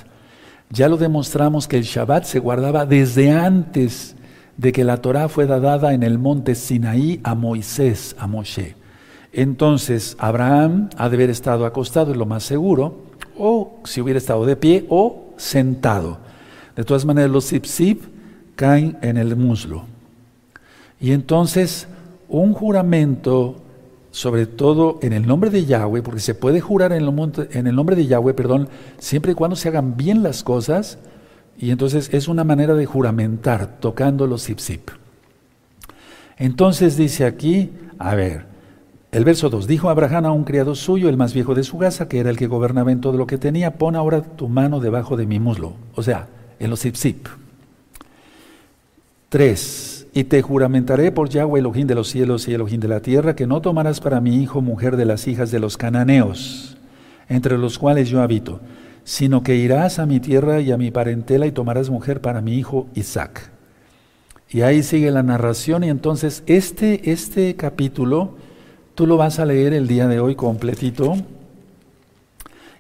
Ya lo demostramos que el Shabbat se guardaba desde antes de que la Torah fuera dada en el monte Sinaí a Moisés, a Moshe. Entonces, Abraham ha de haber estado acostado, es lo más seguro, o si hubiera estado de pie, o sentado. De todas maneras, los zip caen en el muslo. Y entonces, un juramento, sobre todo en el nombre de Yahweh, porque se puede jurar en el, nombre de Yahweh, perdón, siempre y cuando se hagan bien las cosas, y entonces es una manera de juramentar, tocando los zip Entonces dice aquí, a ver, el verso 2, dijo Abraham a un criado suyo, el más viejo de su casa, que era el que gobernaba en todo lo que tenía, pon ahora tu mano debajo de mi muslo, o sea, en los zip 3. Y te juramentaré por Yahweh, Elohim de los cielos y Elohim de la tierra, que no tomarás para mi hijo mujer de las hijas de los cananeos, entre los cuales yo habito, sino que irás a mi tierra y a mi parentela y tomarás mujer para mi hijo Isaac. Y ahí sigue la narración y entonces este, este capítulo Tú lo vas a leer el día de hoy completito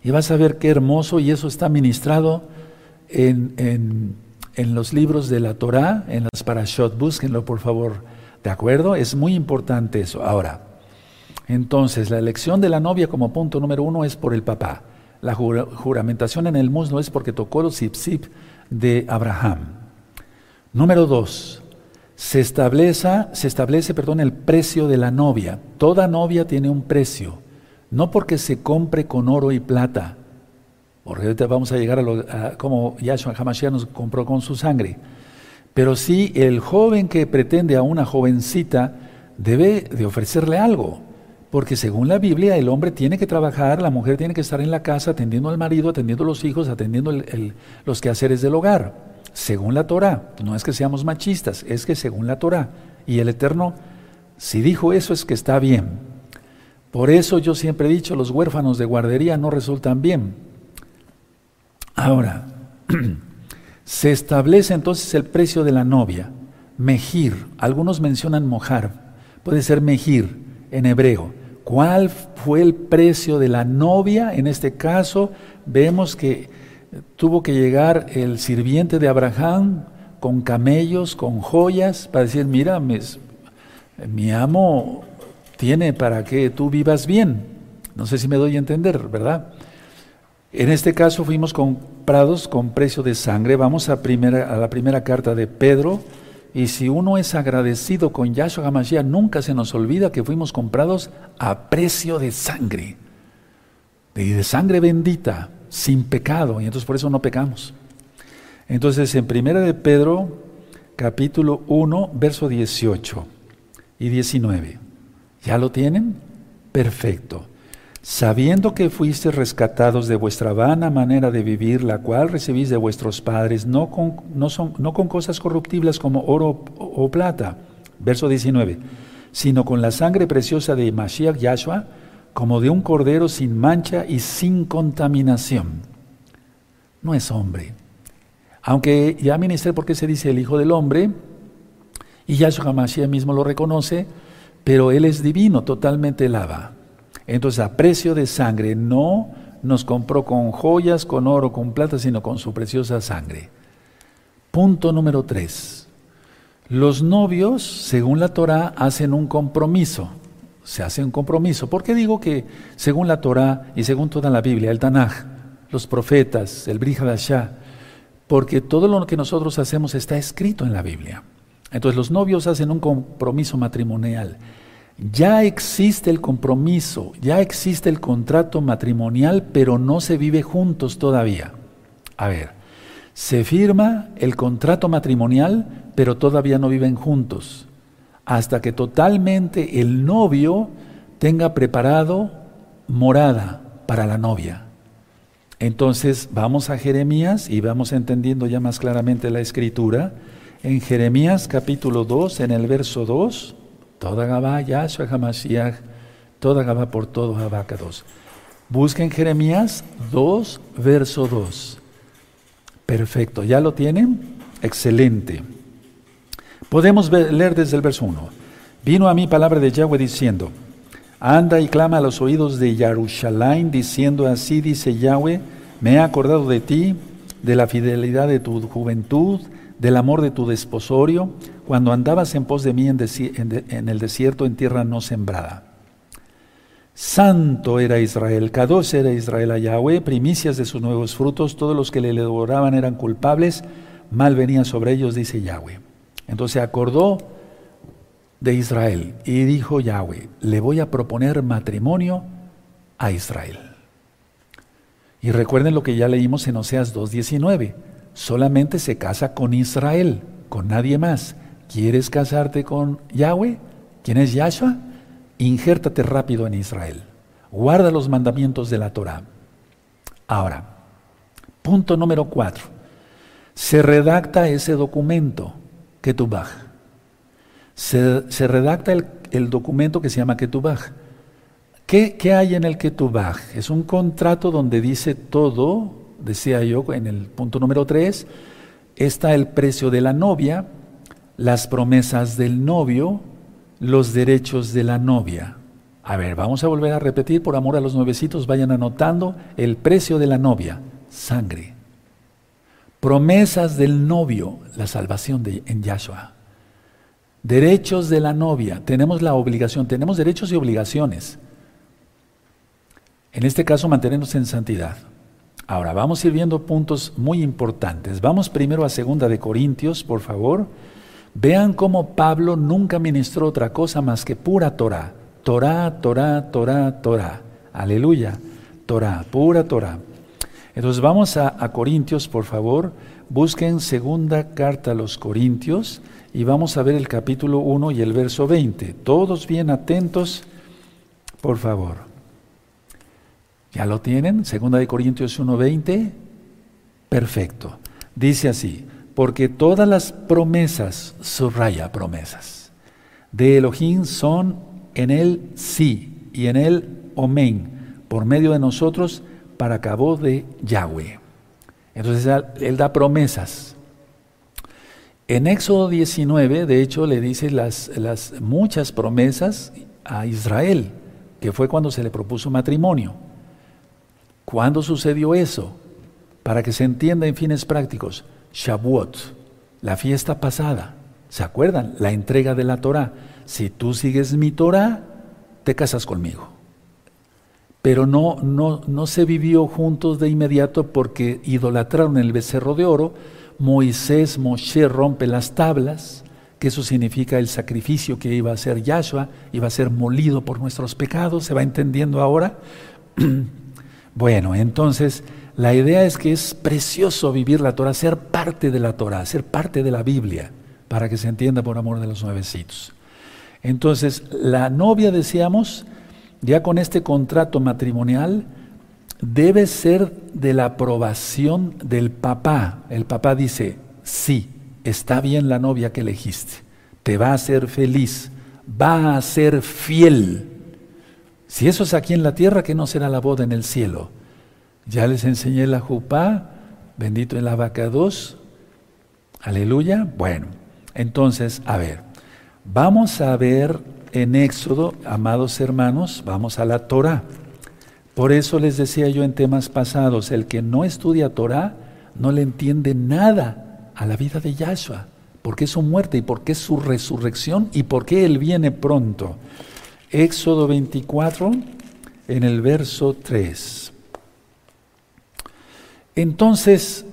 y vas a ver qué hermoso y eso está ministrado en, en, los libros de la Torah, en las parashot. Búsquenlo por favor. ¿De acuerdo? Es muy importante eso. Ahora, entonces, la elección de la novia como punto número uno es por el papá. La juramentación en el muslo es porque tocó los zip de Abraham. Número dos, se establece, se establece perdón, el precio de la novia. Toda novia tiene un precio, no porque se compre con oro y plata, porque vamos a llegar a, lo, como Yahshua Hamashiach nos compró con su sangre. Pero sí, el joven que pretende a una jovencita debe de ofrecerle algo. Porque según la Biblia, el hombre tiene que trabajar, la mujer tiene que estar en la casa atendiendo al marido, atendiendo a los hijos, atendiendo los quehaceres del hogar. Según la Torah. No es que seamos machistas, es que según la Torah. Y el Eterno, si dijo eso, es que está bien. Por eso yo siempre he dicho, los huérfanos de guardería no resultan bien. Ahora, *clears throat* se establece entonces el precio de la novia. Mejir, algunos mencionan mojar, puede ser mejir en hebreo. ¿Cuál fue el precio de la novia? En este caso, vemos que tuvo que llegar el sirviente de Abraham con camellos, con joyas, para decir, mira, mi amo tiene para que tú vivas bien. No sé si me doy a entender, ¿verdad? En este caso fuimos comprados con precio de sangre. Vamos a, primera, a la primera carta de Pedro, y si uno es agradecido con Yahshua HaMashiach, nunca se nos olvida que fuimos comprados a precio de sangre, de, de sangre bendita, sin pecado, y entonces por eso no pecamos. Entonces en primera de Pedro, capítulo 1, verso 18 y 19. ¿Ya lo tienen? Perfecto sabiendo que fuiste rescatados de vuestra vana manera de vivir, la cual recibís de vuestros padres, no con, cosas corruptibles como oro o, plata, verso 19, sino con la sangre preciosa de Mashiach Yahshua, como de un cordero sin mancha y sin contaminación. No es hombre. Aunque ya ministré por qué se dice el Hijo del Hombre, y Yahshua Mashiach mismo lo reconoce, pero Él es divino, totalmente lava. Entonces, a precio de sangre, no nos compró con joyas, con oro, con plata, sino con su preciosa sangre. Punto número tres. Los novios, según la Torah, hacen un compromiso. Se hace un compromiso. ¿Por qué digo que según la Torah y según toda la Biblia, el Tanaj, los profetas, el Brihadashah, porque todo lo que nosotros hacemos está escrito en la Biblia. Entonces los novios hacen un compromiso matrimonial. Ya existe el compromiso, ya existe el contrato matrimonial, pero no se vive juntos todavía. A ver, se firma el contrato matrimonial, pero todavía no viven juntos, hasta que totalmente el novio tenga preparado morada para la novia. Entonces vamos a Jeremías y vamos entendiendo ya más claramente la escritura. En Jeremías capítulo 2, en el verso 2, Toda Gabá, Yahshua Hamashiach, toda Gabá por todo Habacados. Busquen Jeremías 2, verso 2. Perfecto, ¿ya lo tienen? Excelente. Podemos leer desde el verso 1. Vino a mí palabra de Yahweh diciendo, anda y clama a los oídos de Yarushalayim, diciendo así, dice Yahweh, me he acordado de ti, de la fidelidad de tu juventud, del amor de tu desposorio, cuando andabas en pos de mí en, el desierto en tierra no sembrada. Santo era Israel, Kadosh era Israel a Yahweh, primicias de sus nuevos frutos, todos los que le devoraban eran culpables, mal venía sobre ellos, dice Yahweh. Entonces acordó de Israel y dijo Yahweh, le voy a proponer matrimonio a Israel. Y recuerden lo que ya leímos en Oseas 2.19 solamente se casa con Israel, con nadie más. ¿Quieres casarte con Yahweh? ¿Quién es Yahshua? Injértate rápido en Israel. Guarda los mandamientos de la Torah. Ahora, punto número cuatro. Se redacta ese documento, Ketubaj. Se, se redacta el, documento que se llama Ketubaj. ¿Qué, ¿Qué, hay en el Ketubaj? Es un contrato donde dice todo decía yo en el punto número 3, está el precio de la novia, las promesas del novio, los derechos de la novia. A ver, vamos a volver a repetir, por amor a los nuevecitos, vayan anotando el precio de la novia, sangre. Promesas del novio, la salvación de, en Yahshua. Derechos de la novia. Tenemos la obligación, tenemos derechos y obligaciones. En este caso, mantenernos en santidad. Ahora, vamos a ir viendo puntos muy importantes. Vamos primero a Segunda de Corintios, por favor. Vean cómo Pablo nunca ministró otra cosa más que pura Torah. Torah, Torah, Torah, Torah. Aleluya. Torah, pura Torah. Entonces vamos a, a Corintios, por favor. Busquen segunda carta a los Corintios y vamos a ver el capítulo 1 y el verso 20. Todos bien atentos, por favor. ¿Ya lo tienen? Segunda de Corintios 1:20. Perfecto. Dice así, porque todas las promesas, subraya promesas, de Elohim son en él sí y en él omen, por medio de nosotros para cabo de Yahweh. Entonces él da promesas. En Éxodo 19, de hecho, le dice las muchas promesas a Israel, que fue cuando se le propuso matrimonio. ¿Cuándo sucedió eso? Para que se entienda en fines prácticos. Shavuot, la fiesta pasada. ¿Se acuerdan? La entrega de la Torah. Si tú sigues mi Torah, te casas conmigo pero no, no, no se vivió juntos de inmediato porque idolatraron el becerro de oro. Moisés, Moshe rompe las tablas, que eso significa el sacrificio que iba a hacer Yahshua, iba a ser molido por nuestros pecados, ¿se va entendiendo ahora? *clears throat* bueno, entonces la idea es que es precioso vivir la Torah, ser parte de la Torah, ser parte de la Biblia, para que se entienda por amor de los nuevecitos. Entonces, la novia, decíamos, ya con este contrato matrimonial, debe ser de la aprobación del papá. El papá dice, sí, está bien la novia que elegiste, te va a hacer feliz, va a ser fiel. Si eso es aquí en la tierra, ¿qué no será la boda en el cielo? Ya les enseñé la jupá, bendito el abacados, aleluya. Bueno, entonces, a ver, vamos a ver en Éxodo, amados hermanos, vamos a la Torah. Por eso les decía yo en temas pasados, el que no estudia Torah no le entiende nada a la vida de Yahshua, porque es su muerte y porque es su resurrección y porque Él viene pronto. Éxodo 24, en el verso 3. Entonces,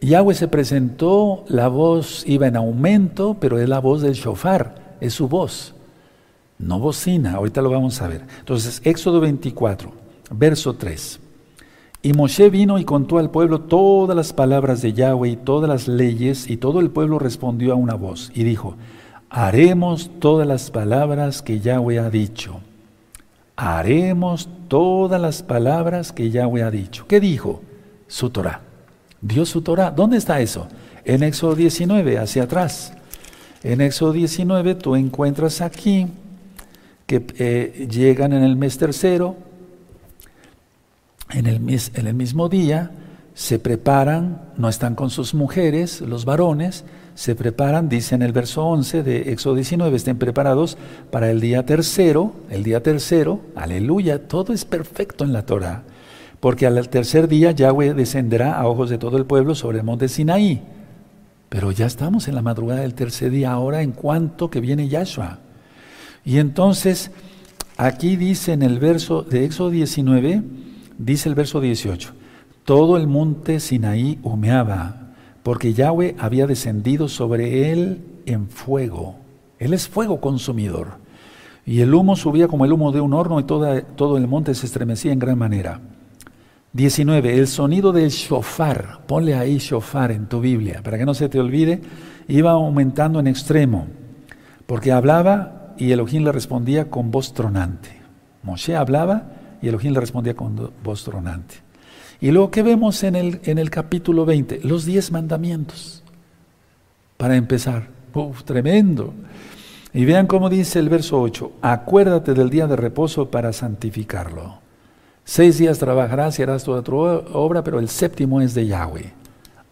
Yahweh se presentó, la voz iba en aumento, pero es la voz del shofar, es su voz no bocina, ahorita lo vamos a ver. Entonces, Éxodo 24, verso 3. Y Moshe vino y contó al pueblo todas las palabras de Yahweh y todas las leyes, y todo el pueblo respondió a una voz y dijo, haremos todas las palabras que Yahweh ha dicho. Haremos todas las palabras que Yahweh ha dicho. ¿Qué dijo? Su Torah. Dios su Torah. ¿Dónde está eso? En Éxodo 19, hacia atrás. En Éxodo 19 tú encuentras aquí que eh, llegan en el mes tercero, en el, mes, en el mismo día, se preparan, no están con sus mujeres, los varones, se preparan, dice en el verso 11 de Éxodo 19, estén preparados para el día tercero, el día tercero, aleluya, todo es perfecto en la Torah, porque al tercer día Yahweh descenderá a ojos de todo el pueblo sobre el monte Sinaí. Pero ya estamos en la madrugada del tercer día ahora en cuanto que viene Yahshua. Y entonces, aquí dice en el verso de Éxodo 19, dice el verso 18, todo el monte Sinaí humeaba, porque Yahweh había descendido sobre él en fuego. Él es fuego consumidor. Y el humo subía como el humo de un horno y todo el monte se estremecía en gran manera. 19. El sonido del shofar, ponle ahí shofar en tu Biblia, para que no se te olvide, iba aumentando en extremo, porque hablaba y Elohim le respondía con voz tronante. Moshe hablaba y Elohim le respondía con voz tronante. Y luego, ¿qué vemos en el, en el capítulo 20? Los diez mandamientos. Para empezar. Uf, tremendo. Y vean cómo dice el verso 8. Acuérdate del día de reposo para santificarlo. Seis días trabajarás y harás toda tu obra, pero el séptimo es de Yahweh.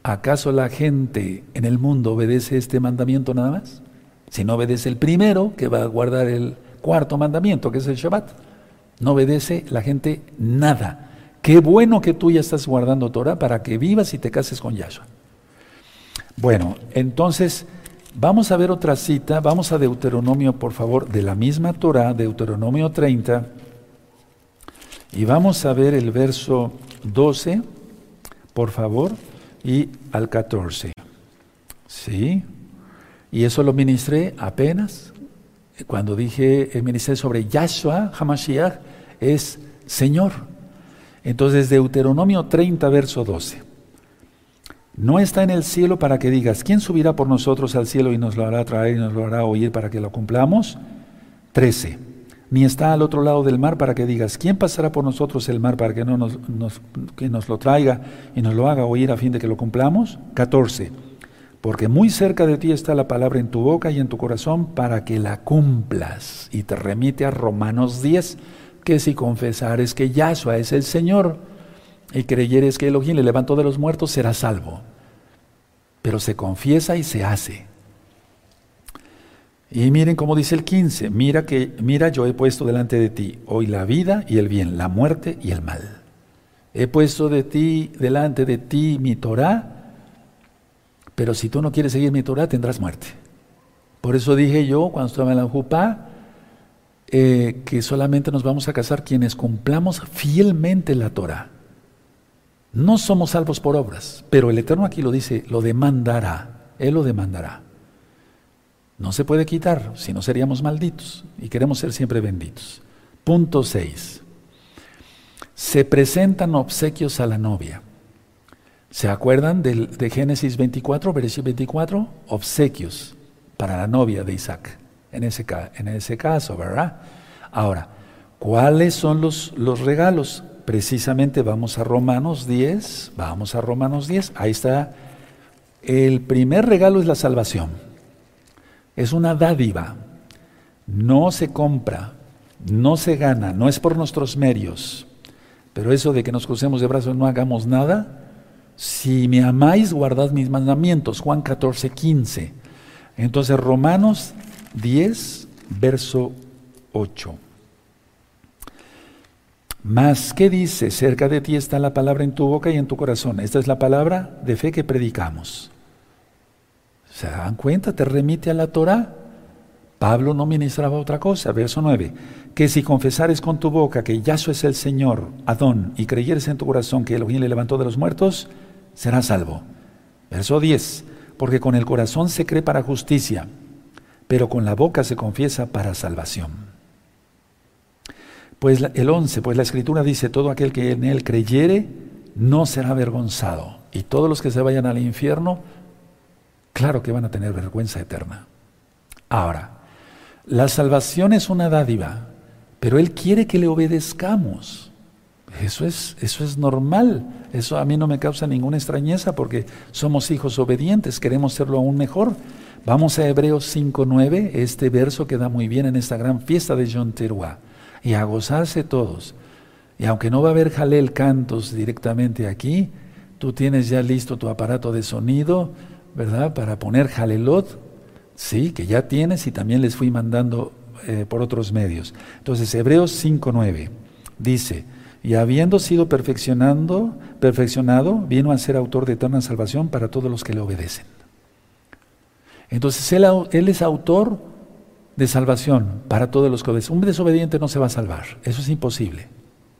¿Acaso la gente en el mundo obedece este mandamiento nada más? Si no obedece el primero, que va a guardar el cuarto mandamiento, que es el Shabbat. No obedece la gente nada. Qué bueno que tú ya estás guardando Torah para que vivas y te cases con Yahshua. Bueno, entonces Vamos a ver otra cita, vamos a Deuteronomio, por favor, de la misma Torah, Deuteronomio 30, y vamos a ver el verso 12, por favor, y al 14. ¿Sí? Y eso lo ministré apenas cuando dije, el ministerio sobre Yahshua Hamashiach es Señor. Entonces, Deuteronomio 30, verso 12. No está en el cielo para que digas, ¿quién subirá por nosotros al cielo y nos lo hará traer y nos lo hará oír para que lo cumplamos? 13. Ni está al otro lado del mar para que digas, ¿quién pasará por nosotros el mar para que, no nos, que nos lo traiga y nos lo haga oír a fin de que lo cumplamos? 14 porque muy cerca de ti está la palabra en tu boca y en tu corazón para que la cumplas. Y te remite a Romanos 10, que si confesares que Yahshua es el Señor y creyeres que Elohim le levantó de los muertos, serás salvo. Pero se confiesa y se hace. Y miren cómo dice el 15, mira que mira yo he puesto delante de ti hoy la vida y el bien, la muerte y el mal. He puesto de ti delante de ti mi Torah pero si tú no quieres seguir mi Torah, tendrás muerte. Por eso dije yo, cuando estaba en la Jupá, eh, que solamente nos vamos a casar quienes cumplamos fielmente la Torah. No somos salvos por obras, pero el Eterno aquí lo dice, lo demandará, Él lo demandará. No se puede quitar, si no seríamos malditos y queremos ser siempre benditos. Punto 6. Se presentan obsequios a la novia. ¿Se acuerdan de, Génesis 24, versículo 24? Obsequios para la novia de Isaac, en ese, caso, ¿verdad? Ahora, ¿cuáles son los, los regalos? Precisamente vamos a Romanos 10, vamos a Romanos 10, ahí está. El primer regalo es la salvación. Es una dádiva. No se compra, no se gana, no es por nuestros medios. Pero eso de que nos crucemos de brazos no hagamos nada, si me amáis, guardad mis mandamientos. Juan 14, 15. Entonces, Romanos 10, verso 8. Más, ¿qué dice? Cerca de ti está la palabra en tu boca y en tu corazón. Esta es la palabra de fe que predicamos. ¿Se dan cuenta? Te remite a la Torah. Pablo no ministraba otra cosa. Verso 9. Que si confesares con tu boca que Yahshua es el Señor, Adón, y creyeres en tu corazón que Elohim le levantó de los muertos, será salvo. Verso 10, porque con el corazón se cree para justicia, pero con la boca se confiesa para salvación. Pues el 11, pues la escritura dice, todo aquel que en él creyere no será avergonzado. Y todos los que se vayan al infierno, claro que van a tener vergüenza eterna. Ahora, la salvación es una dádiva, pero Él quiere que le obedezcamos. Eso es, eso es normal, eso a mí no me causa ninguna extrañeza porque somos hijos obedientes, queremos serlo aún mejor. Vamos a Hebreos 5.9, este verso queda muy bien en esta gran fiesta de John Teruah, y a gozarse todos. Y aunque no va a haber jalel cantos directamente aquí, tú tienes ya listo tu aparato de sonido, ¿verdad? Para poner jalelot, sí, que ya tienes y también les fui mandando eh, por otros medios. Entonces, Hebreos 5.9 dice, y habiendo sido perfeccionando, perfeccionado, vino a ser autor de eterna salvación para todos los que le obedecen. Entonces él, él es autor de salvación para todos los que obedecen. Un desobediente no se va a salvar, eso es imposible.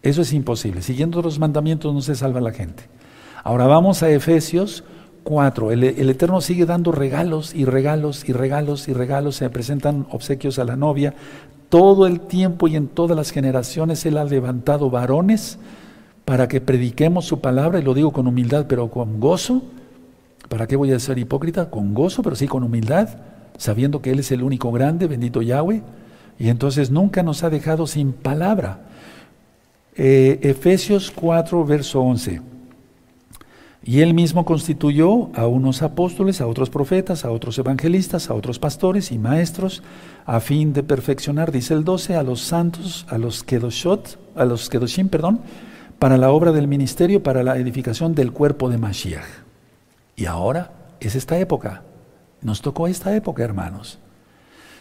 Eso es imposible. Siguiendo los mandamientos no se salva la gente. Ahora vamos a Efesios 4. El, Eterno sigue dando regalos y regalos y regalos y regalos. Se presentan obsequios a la novia todo el tiempo y en todas las generaciones Él ha levantado varones para que prediquemos su palabra, y lo digo con humildad, pero con gozo. ¿Para qué voy a ser hipócrita? Con gozo, pero sí con humildad, sabiendo que Él es el único grande, bendito Yahweh. Y entonces nunca nos ha dejado sin palabra. Eh, Efesios 4, verso 11. Y él mismo constituyó a unos apóstoles, a otros profetas, a otros evangelistas, a otros pastores y maestros, a fin de perfeccionar, dice el 12, a los santos, a los kedoshot, a los kedoshim, perdón, para la obra del ministerio, para la edificación del cuerpo de Mashiach. Y ahora es esta época. Nos tocó esta época, hermanos.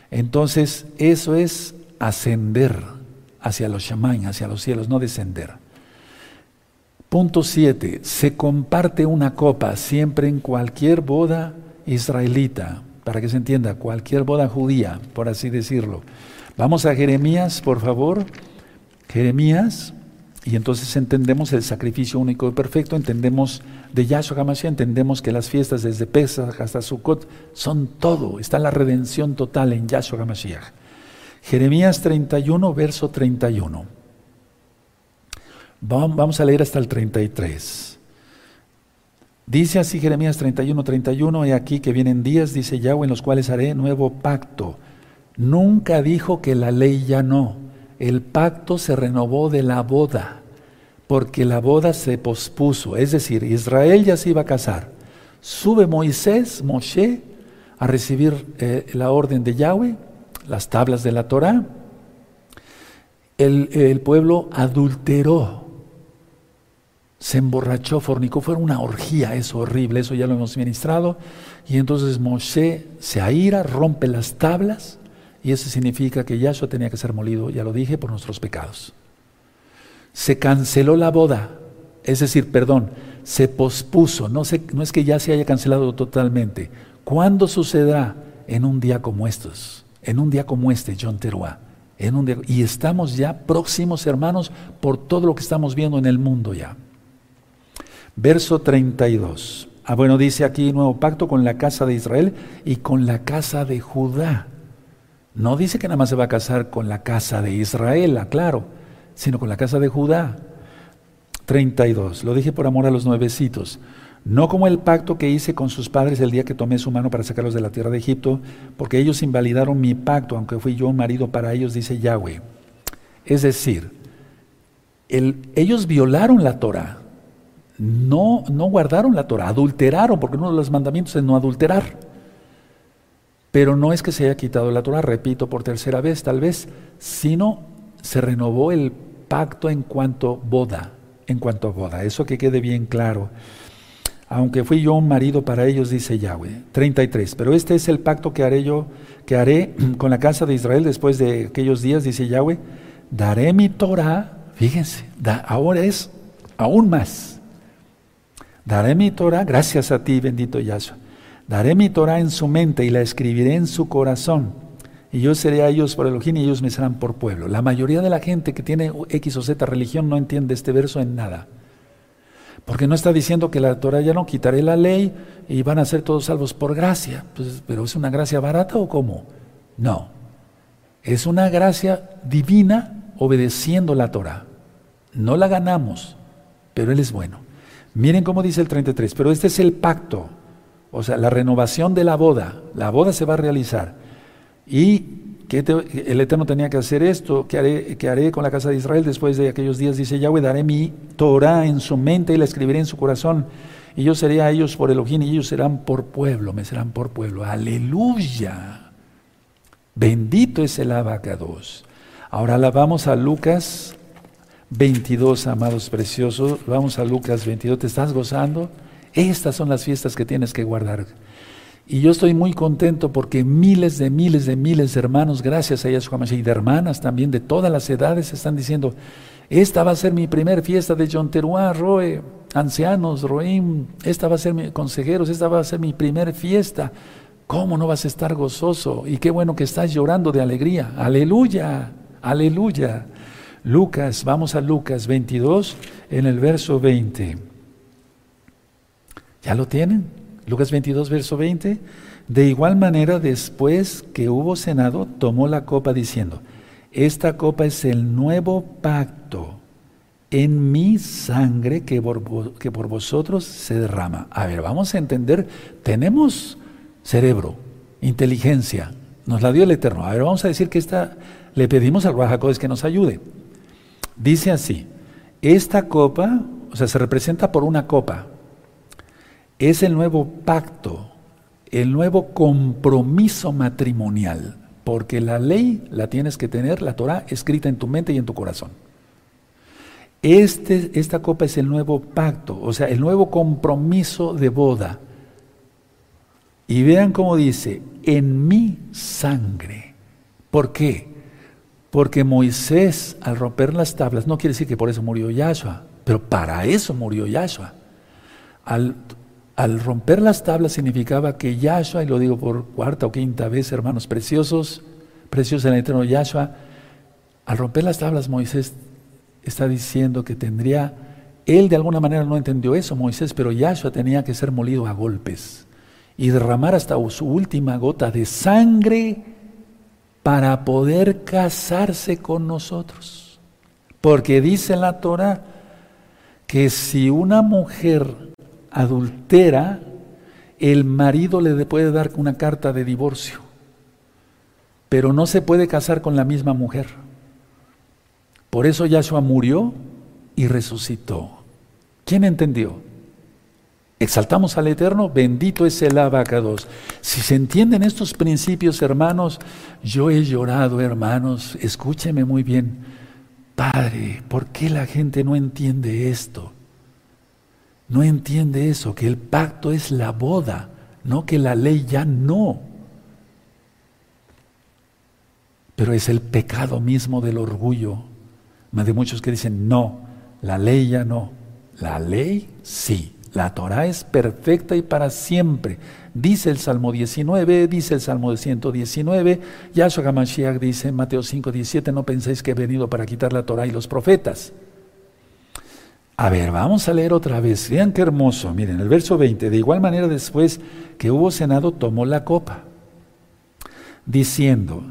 Entonces, eso es ascender hacia los shamain, hacia los cielos, no descender. Punto 7. Se comparte una copa siempre en cualquier boda israelita. para que se entienda, cualquier boda judía, por así decirlo. Vamos a Jeremías, por favor. Jeremías, y entonces entendemos el sacrificio único y perfecto, entendemos de Yahshua HaMashiach, entendemos que las fiestas desde Pesach hasta Sukkot son todo, está la redención total en Yahshua HaMashiach. Jeremías 31, verso 31. Vamos a leer hasta el 33. Dice así Jeremías 31, 31, y aquí que vienen días, dice Yahweh, en los cuales haré nuevo pacto. Nunca dijo que la ley ya no. El pacto se renovó de la boda, porque la boda se pospuso. Es decir, Israel ya se iba a casar. Sube Moisés, Moshe, a recibir eh, la orden de Yahweh, las tablas de la Torah. El pueblo adulteró se emborrachó, fornicó, fue una orgía, eso horrible, eso ya lo hemos ministrado. Y entonces Moshe se aira, rompe las tablas, y eso significa que Yahshua tenía que ser molido, ya lo dije, por nuestros pecados. Se canceló la boda, es decir, perdón, se pospuso, no, es que ya se haya cancelado totalmente. ¿Cuándo sucederá? En un día como estos, en un día como este, John Teruá. Y estamos ya próximos, hermanos, por todo lo que estamos viendo en el mundo ya. Verso 32. Ah, bueno, dice aquí nuevo pacto con la casa de Israel y con la casa de Judá. No dice que nada más se va a casar con la casa de Israel, aclaro, sino con la casa de Judá. 32. Lo dije por amor a los nuevecitos. No como el pacto que hice con sus padres el día que tomé su mano para sacarlos de la tierra de Egipto, porque ellos invalidaron mi pacto, aunque fui yo un marido para ellos, dice Yahweh. Es decir, ellos violaron la Torah no, no guardaron la Torah, adulteraron, porque uno de los mandamientos es no adulterar. Pero no es que se haya quitado la Torah, repito por tercera vez tal vez, sino se renovó el pacto en cuanto boda, en cuanto a boda. Eso que quede bien claro. Aunque fui yo un marido para ellos, dice Yahweh. 33. Pero este es el pacto que haré yo, que haré *clears throat* con la casa de Israel después de aquellos días, dice Yahweh. Daré mi Torah, fíjense, ahora es aún más Daré mi Torah, gracias a ti, bendito Yahshua. Daré mi Torah en su mente y la escribiré en su corazón. Y yo seré a ellos por Elohim y ellos me serán por pueblo. La mayoría de la gente que tiene X o Z religión no entiende este verso en nada. Porque no está diciendo que la Torah ya no quitaré la ley y van a ser todos salvos por gracia. Pues, ¿Pero es una gracia barata o cómo? No. Es una gracia divina obedeciendo la Torah. No la ganamos, pero Él es bueno. Miren cómo dice el 33, pero este es el pacto, o sea, la renovación de la boda. La boda se va a realizar. Y que el Eterno tenía que hacer esto, que haré, que haré con la casa de Israel después de aquellos días, dice Yahweh, daré mi Torah en su mente y la escribiré en su corazón. Y yo seré a ellos por Elohim y ellos serán por pueblo, me serán por pueblo. Aleluya. Bendito es el abacados. Ahora la vamos a Lucas 22, amados preciosos. Vamos a Lucas 22. ¿Te estás gozando? Estas son las fiestas que tienes que guardar. Y yo estoy muy contento porque miles de miles de miles de hermanos, gracias a Mashiach, y de hermanas también de todas las edades, están diciendo, esta va a ser mi primer fiesta de John Teruá, Roe, ancianos, Roim, esta va a ser mi, consejeros, esta va a ser mi primer fiesta. ¿Cómo no vas a estar gozoso? Y qué bueno que estás llorando de alegría. Aleluya, aleluya. Lucas, vamos a Lucas 22 en el verso 20. ¿Ya lo tienen? Lucas 22, verso 20. De igual manera, después que hubo cenado, tomó la copa diciendo, esta copa es el nuevo pacto en mi sangre que por, que por vosotros se derrama. A ver, vamos a entender, tenemos cerebro, inteligencia, nos la dio el Eterno. A ver, vamos a decir que esta, le pedimos al Bajacodes que nos ayude. Dice así, esta copa, o sea, se representa por una copa, es el nuevo pacto, el nuevo compromiso matrimonial, porque la ley la tienes que tener, la Torah, escrita en tu mente y en tu corazón. Este, esta copa es el nuevo pacto, o sea, el nuevo compromiso de boda. Y vean cómo dice, en mi sangre. ¿Por qué? Porque Moisés, al romper las tablas, no quiere decir que por eso murió Yahshua, pero para eso murió Yahshua. Al romper las tablas significaba que Yahshua, y lo digo por cuarta o quinta vez, hermanos preciosos, preciosos en el eterno Yahshua, al romper las tablas Moisés está diciendo que tendría, él de alguna manera no entendió eso, Moisés, pero Yahshua tenía que ser molido a golpes y derramar hasta su última gota de sangre para poder casarse con nosotros. Porque dice la Torah que si una mujer adultera, el marido le puede dar una carta de divorcio, pero no se puede casar con la misma mujer. Por eso Yahshua murió y resucitó. ¿Quién entendió? Exaltamos al Eterno, bendito es el abacados. Si se entienden estos principios, hermanos, yo he llorado, hermanos, escúcheme muy bien. Padre, ¿por qué la gente no entiende esto? no entiende eso, que el pacto es la boda, no que la ley ya no. Pero es el pecado mismo del orgullo. De muchos que dicen, no, la ley ya no. La ley sí. La Torah es perfecta y para siempre. Dice el Salmo 19, dice el Salmo 119, Yahshua HaMashiach dice en Mateo 5, 17, no penséis que he venido para quitar la Torah y los profetas. A ver, vamos a leer otra vez. Vean qué hermoso. Miren, el verso 20. De igual manera, después que hubo cenado, tomó la copa, diciendo,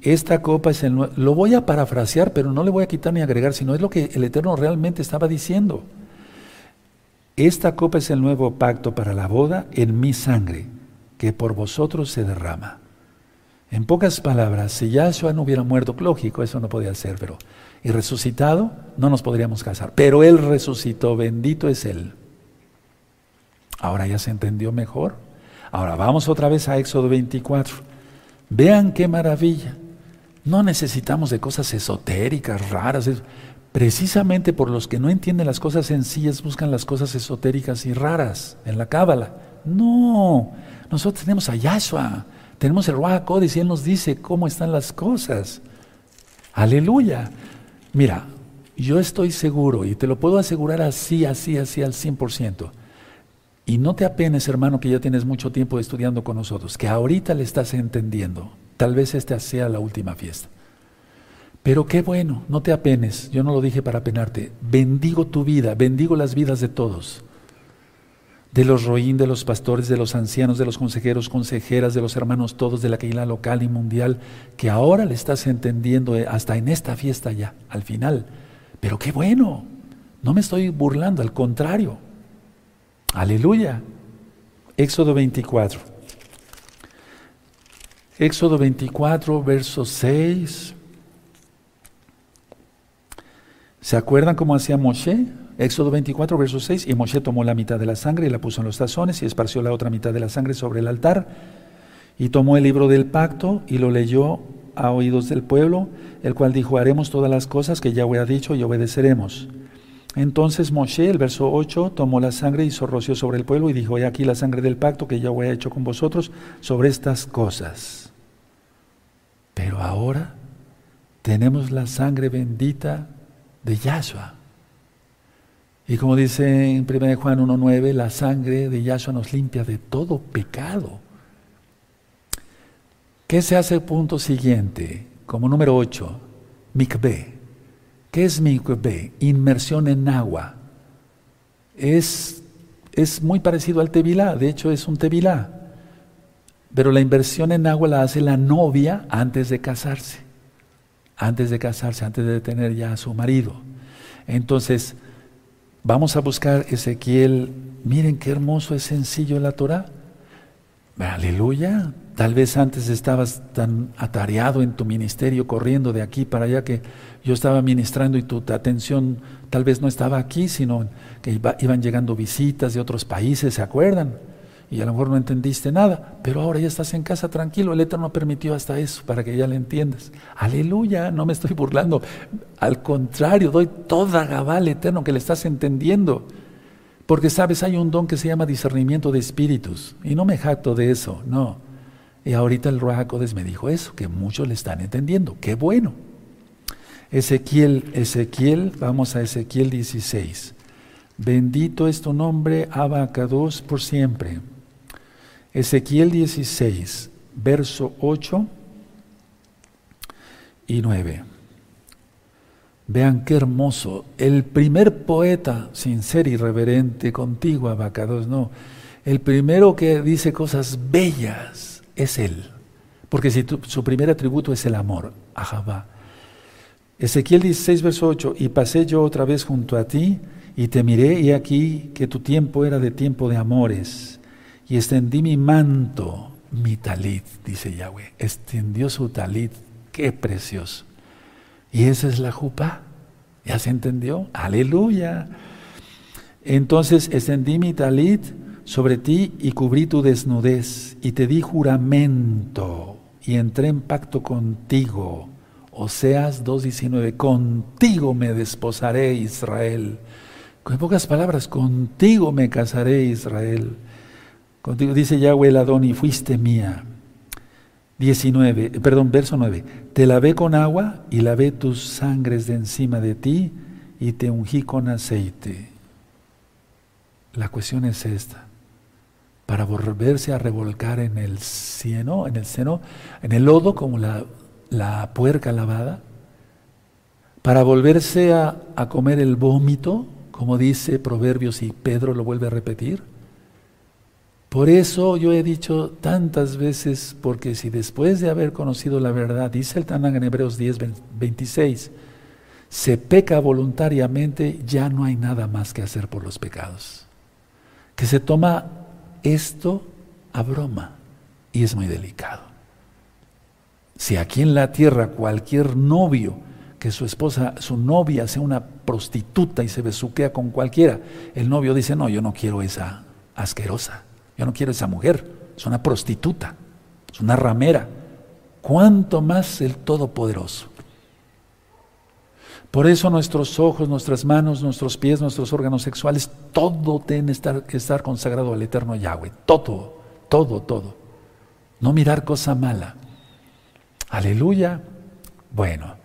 esta copa es el... Lo voy a parafrasear, pero no le voy a quitar ni agregar, sino es lo que el Eterno realmente estaba diciendo. Esta copa es el nuevo pacto para la boda en mi sangre, que por vosotros se derrama. En pocas palabras, si Yahshua no hubiera muerto, lógico, eso no podía ser, pero y resucitado, no nos podríamos casar. Pero Él resucitó, bendito es Él. Ahora ya se entendió mejor. Ahora vamos otra vez a Éxodo 24. Vean qué maravilla. No necesitamos de cosas esotéricas, raras. Precisamente por los que no entienden las cosas sencillas buscan las cosas esotéricas y raras en la cábala. No, nosotros tenemos a Yahshua, tenemos el Ruach y Él nos dice cómo están las cosas. Aleluya. Mira, yo estoy seguro y te lo puedo asegurar así, así, así al 100%. Y no te apenes, hermano, que ya tienes mucho tiempo estudiando con nosotros, que ahorita le estás entendiendo. Tal vez esta sea la última fiesta. Pero qué bueno, no te apenes, yo no lo dije para apenarte. Bendigo tu vida, bendigo las vidas de todos. De los roín, de los pastores, de los ancianos, de los consejeros, consejeras, de los hermanos todos de la Keila local y mundial, que ahora le estás entendiendo eh, hasta en esta fiesta ya, al final. Pero qué bueno, no me estoy burlando, al contrario. Aleluya. Éxodo 24. Éxodo 24, verso 6. ¿Se acuerdan cómo hacía Moshe? Éxodo 24, verso 6. Y Moshe tomó la mitad de la sangre y la puso en los tazones y esparció la otra mitad de la sangre sobre el altar. Y tomó el libro del pacto y lo leyó a oídos del pueblo, el cual dijo, haremos todas las cosas que Yahweh ha dicho y obedeceremos. Entonces Moshe, el verso 8, tomó la sangre y hizo rocío sobre el pueblo y dijo, he aquí la sangre del pacto que Yahweh ha hecho con vosotros sobre estas cosas. Pero ahora tenemos la sangre bendita de Yahshua. Y como dice en 1 Juan 1.9, la sangre de Yahshua nos limpia de todo pecado. ¿Qué se hace el punto siguiente? Como número 8, mikveh. ¿Qué es mikveh? Inmersión en agua. Es, es muy parecido al tevilá, de hecho es un tevilá. Pero la inversión en agua la hace la novia antes de casarse. Antes de casarse, antes de tener ya a su marido. Entonces, vamos a buscar Ezequiel. Miren qué hermoso es sencillo la Torah. Aleluya. Tal vez antes estabas tan atareado en tu ministerio, corriendo de aquí para allá, que yo estaba ministrando y tu atención tal vez no estaba aquí, sino que iban llegando visitas de otros países, ¿se acuerdan? Y a lo mejor no entendiste nada, pero ahora ya estás en casa tranquilo. El Eterno permitió hasta eso para que ya le entiendas. Aleluya, no me estoy burlando. Al contrario, doy toda gabal Eterno que le estás entendiendo. Porque sabes, hay un don que se llama discernimiento de espíritus. Y no me jacto de eso, no. Y ahorita el Ruajacodes me dijo eso, que muchos le están entendiendo. Qué bueno. Ezequiel, Ezequiel, vamos a Ezequiel 16, Bendito es tu nombre, Abacados, por siempre. Ezequiel 16, verso 8 y 9. Vean qué hermoso. El primer poeta, sin ser irreverente contigo, Abacados, no. El primero que dice cosas bellas es él. Porque su primer atributo es el amor, Ahabá. Ezequiel 16, verso 8. Y pasé yo otra vez junto a ti y te miré y aquí que tu tiempo era de tiempo de amores. Y extendí mi manto, mi talit, dice Yahweh. Extendió su talit. Qué precioso. Y esa es la jupa. ¿Ya se entendió? Aleluya. Entonces extendí mi talit sobre ti y cubrí tu desnudez y te di juramento y entré en pacto contigo. Oseas 2.19, contigo me desposaré Israel. Con pocas palabras, contigo me casaré Israel. Contigo dice Yahweh el y fuiste mía. 19, perdón, verso 9. Te lavé con agua y lavé tus sangres de encima de ti y te ungí con aceite. La cuestión es esta. Para volverse a revolcar en el cieno, en el seno, en el lodo como la, la puerca lavada, para volverse a, a comer el vómito, como dice Proverbios y Pedro lo vuelve a repetir. Por eso yo he dicho tantas veces, porque si después de haber conocido la verdad, dice el Tanán en Hebreos 10, 26, se peca voluntariamente, ya no hay nada más que hacer por los pecados. Que se toma esto a broma y es muy delicado. Si aquí en la tierra cualquier novio que su esposa, su novia sea una prostituta y se besuquea con cualquiera, el novio dice, no, yo no quiero esa asquerosa, no quiero esa mujer, es una prostituta, es una ramera. ¿Cuánto más el Todopoderoso? Por eso nuestros ojos, nuestras manos, nuestros pies, nuestros órganos sexuales, todo tiene que estar, estar consagrado al eterno Yahweh. Todo, todo, todo. No mirar cosa mala. Aleluya. Bueno,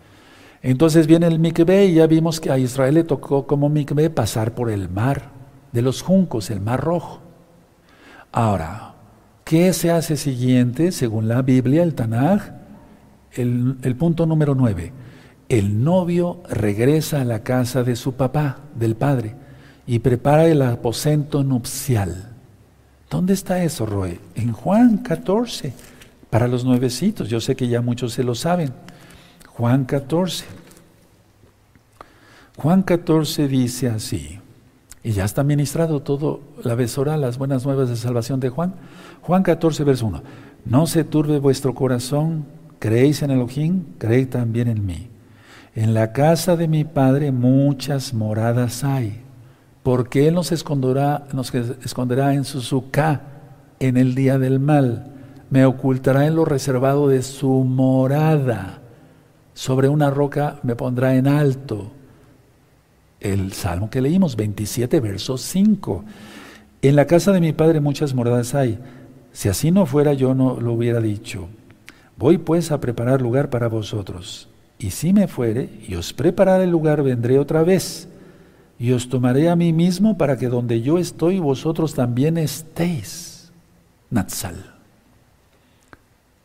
entonces viene el Mikve y ya vimos que a Israel le tocó como Mikve pasar por el mar de los juncos, el mar rojo. Ahora, ¿qué se hace siguiente según la Biblia, el Tanaj? El, punto número nueve. El novio regresa a la casa de su papá, del padre, y prepara el aposento nupcial. ¿Dónde está eso, Roe? En Juan 14, para los nuevecitos. Yo sé que ya muchos se lo saben. Juan 14. Juan 14 dice así, y ya está ministrado todo la besora, las buenas nuevas de salvación de Juan. Juan 14, verso 1. No se turbe vuestro corazón, creéis en Elohim, creéis también en mí. En la casa de mi Padre muchas moradas hay, porque Él nos esconderá, nos esconderá en su sucá en el día del mal, me ocultará en lo reservado de su morada sobre una roca me pondrá en alto. El salmo que leímos, 27, verso 5. En la casa de mi padre muchas moradas hay. Si así no fuera, yo no lo hubiera dicho. Voy pues a preparar lugar para vosotros. Y si me fuere y os prepararé el lugar, vendré otra vez. Y os tomaré a mí mismo para que donde yo estoy, vosotros también estéis. Natsal.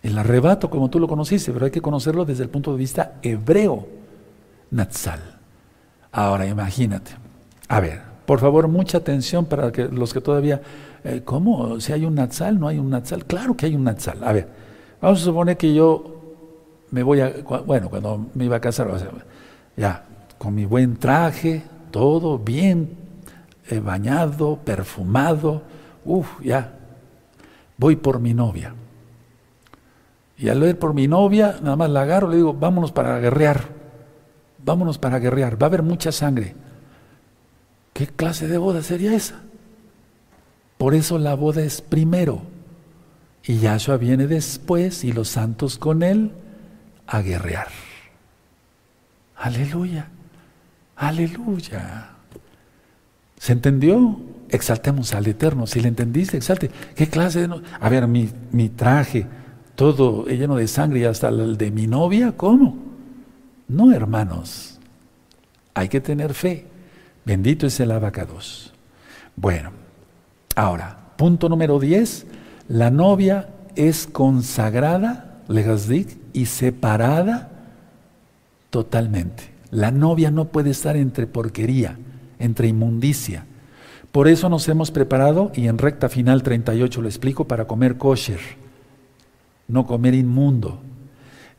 El arrebato, como tú lo conociste, pero hay que conocerlo desde el punto de vista hebreo. Natsal. Ahora imagínate. A ver, por favor, mucha atención para que los que todavía, eh, ¿cómo? Si hay un Natsal, no hay un Natsal. Claro que hay un Natsal. A ver, vamos a suponer que yo me voy a, bueno, cuando me iba a casar, ya, con mi buen traje, todo bien, eh, bañado, perfumado, uff, ya, voy por mi novia. Y al ver por mi novia, nada más la agarro, le digo, vámonos para guerrear, vámonos para guerrear, va a haber mucha sangre. ¿Qué clase de boda sería esa? Por eso la boda es primero. Y Yahshua viene después y los santos con él a guerrear. Aleluya, aleluya. ¿Se entendió? Exaltemos al Eterno. Si le entendiste, exalte. ¿Qué clase de.? A ver, mi, mi traje todo lleno de sangre y hasta el de mi novia, ¿cómo? No, hermanos, hay que tener fe. Bendito es el abacados. Bueno, ahora, punto número 10, la novia es consagrada, legazdik, y separada totalmente. La novia no puede estar entre porquería, entre inmundicia. Por eso nos hemos preparado, y en recta final 38 lo explico, para comer kosher, no comer inmundo.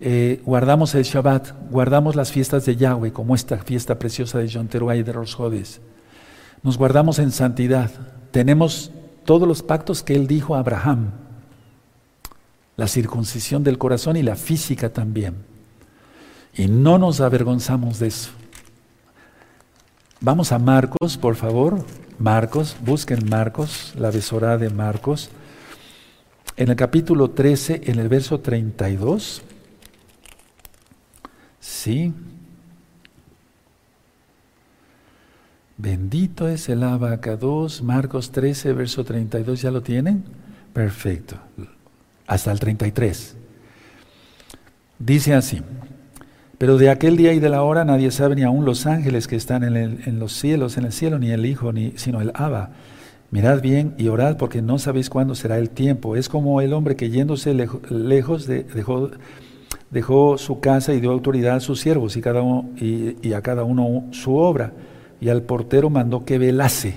Eh, guardamos el Shabbat, guardamos las fiestas de Yahweh, como esta fiesta preciosa de Yom Teruah y de los Jodes. Nos guardamos en santidad. Tenemos todos los pactos que él dijo a Abraham. La circuncisión del corazón y la física también. Y no nos avergonzamos de eso. Vamos a Marcos, por favor. Marcos, busquen Marcos, la besorá de Marcos. En el capítulo 13, en el verso 32. Sí. Bendito es el abacados, Marcos 13, verso 32, ¿ya lo tienen? Perfecto. Hasta el 33. Dice así. Pero de aquel día y de la hora nadie sabe, ni aun los ángeles que están en, los cielos, en el cielo, ni el Hijo, ni, sino el Abba. Mirad bien y orad porque no sabéis cuándo será el tiempo. Es como el hombre que yéndose lejos dejó, dejó, su casa y dio autoridad a sus siervos y, a cada uno su obra. Y al portero mandó que velase.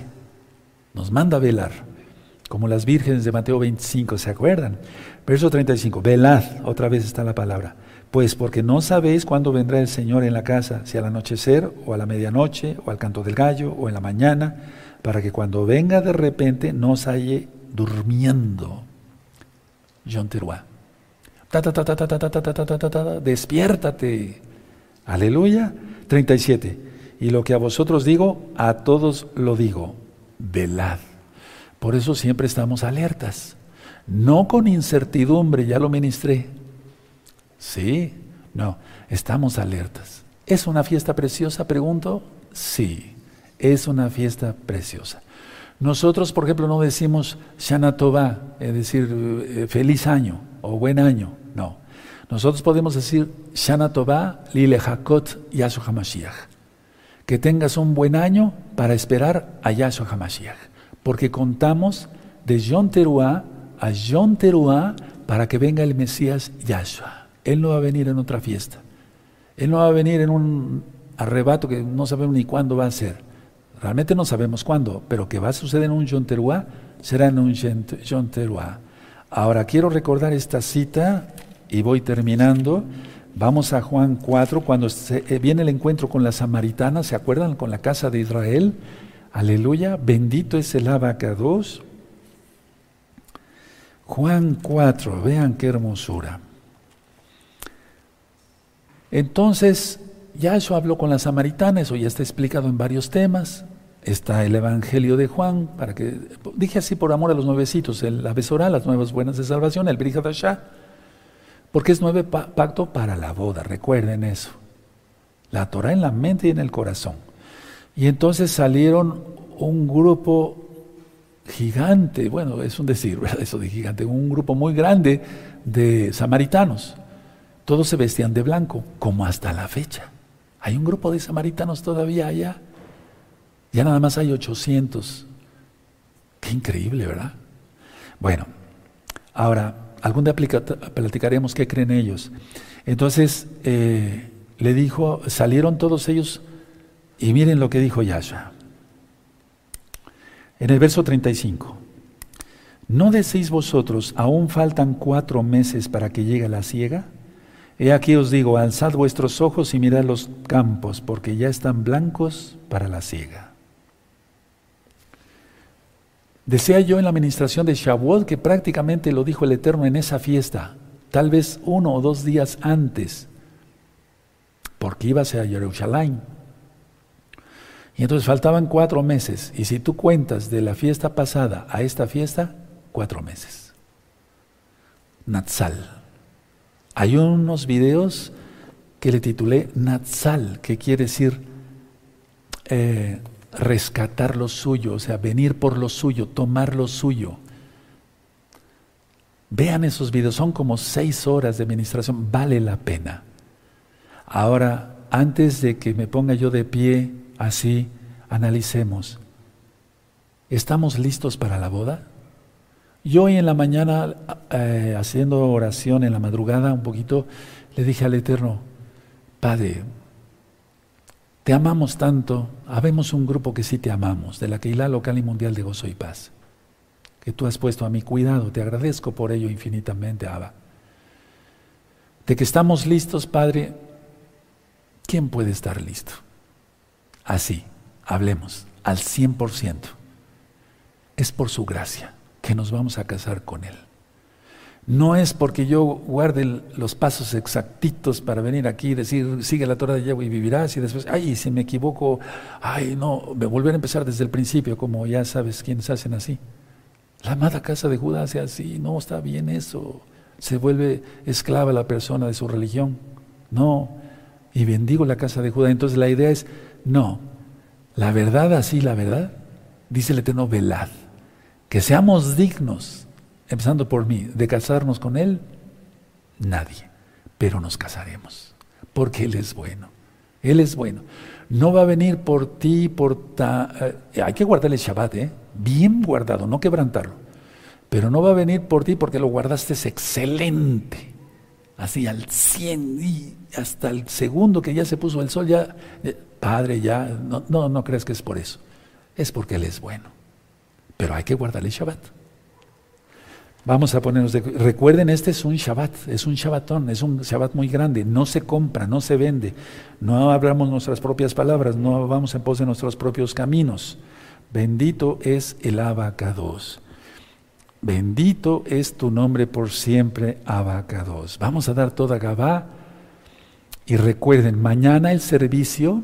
Nos manda velar. Como las vírgenes de Mateo 25, ¿se acuerdan? Verso 35, velad, otra vez está la palabra pues porque no sabéis cuándo vendrá el Señor en la casa, si al anochecer o a la medianoche o al canto del gallo o en la mañana, para que cuando venga de repente no os halle durmiendo. John. Despiértate. Aleluya. 37. Y lo que a vosotros digo, a todos lo digo. Velad. Por eso siempre estamos alertas. No con incertidumbre, ya lo ministré Sí, no, estamos alertas. ¿Es una fiesta preciosa? Pregunto. Sí, es una fiesta preciosa. Nosotros, por ejemplo, no decimos Shana es decir, eh, feliz año o buen año. No. Nosotros podemos decir Shana Tova Lile Hakot Yahshua HaMashiach. Que tengas un buen año para esperar a Yahshua HaMashiach. Porque contamos de Yom Teruah a Yom Teruah para que venga el Mesías Yahshua. Él no va a venir en otra fiesta. Él no va a venir en un arrebato que no sabemos ni cuándo va a ser. Realmente no sabemos cuándo, pero que va a suceder en un John será en un John Ahora quiero recordar esta cita y voy terminando. Vamos a Juan 4, cuando eh, viene el encuentro con la samaritana, ¿se acuerdan? Con la casa de Israel. Aleluya, bendito es el abacados. Juan 4, vean qué hermosura. Entonces, ya eso habló con la samaritana, eso ya está explicado en varios temas. Está el Evangelio de Juan, para que, dije así por amor a los nuevecitos, el, la Besorá, las nuevas buenas de salvación, el Brihadashah, porque es nueve pacto para la boda, recuerden eso. La Torah en la mente y en el corazón. Y entonces salieron un grupo gigante, bueno, es un decir, *laughs* ¿verdad? Eso de gigante, un grupo muy grande de samaritanos todos se vestían de blanco, como hasta la fecha. Hay un grupo de samaritanos todavía allá. Ya nada más hay 800. Qué increíble, ¿verdad? Bueno, ahora, algún día platicaremos qué creen ellos. Entonces, eh, le dijo, salieron todos ellos y miren lo que dijo Yahshua. En el verso 35. ¿No decís vosotros, aún faltan cuatro meses para que llegue la ciega? He aquí os digo, alzad vuestros ojos y mirad los campos, porque ya están blancos para la siega. Decía yo en la administración de Shavuot que prácticamente lo dijo el Eterno en esa fiesta, tal vez uno o dos días antes, porque iba a Jerusalén. Y entonces faltaban cuatro meses, y si tú cuentas de la fiesta pasada a esta fiesta, cuatro meses. Natsal. Hay unos videos que le titulé Natsal, que quiere decir eh, rescatar lo suyo, o sea, venir por lo suyo, tomar lo suyo. Vean esos videos, son como seis horas de administración, vale la pena. Ahora, antes de que me ponga yo de pie así, analicemos. ¿Estamos listos para la boda? Yo hoy en la mañana, eh, haciendo oración en la madrugada un poquito, le dije al Eterno, Padre, te amamos tanto, habemos un grupo que sí te amamos, de la Keilah Local y Mundial de Gozo y Paz, que tú has puesto a mi cuidado, te agradezco por ello infinitamente, Abba. De que estamos listos, Padre, ¿quién puede estar listo? Así, hablemos, al 100%. Es por su gracia que nos vamos a casar con Él. No es porque yo guarde los pasos exactitos para venir aquí y decir, sigue la Torah de Yahweh y vivirás, y después, ay, si me equivoco, ay, no, volver a empezar desde el principio, como ya sabes quienes hacen así. La amada casa de Judá hace así, no está bien eso. Se vuelve esclava la persona de su religión. No, y bendigo la casa de Judá. Entonces la idea es, no, la verdad así, la verdad, dice el Eterno, velad, que seamos dignos empezando por mí, de casarnos con Él, nadie, pero nos casaremos, porque Él es bueno, Él es bueno. No va a venir por ti, por ta, eh, hay que guardar el Shabbat, ¿eh? bien guardado, no quebrantarlo, pero no va a venir por ti porque lo guardaste es excelente, así al 100 y hasta el segundo que ya se puso el sol, ya, eh, Padre, ya, no, no, crees que es por eso, es porque Él es bueno, pero hay que guardar el Shabbat. Vamos a ponernos de Recuerden, este es un Shabbat, es un Shabbatón, es un Shabbat muy grande, no se compra, no se vende, no hablamos nuestras propias palabras, no vamos en pos de nuestros propios caminos. Bendito es el abacados. Bendito es tu nombre por siempre, abacados. Vamos a dar toda Gabá y recuerden, mañana el servicio,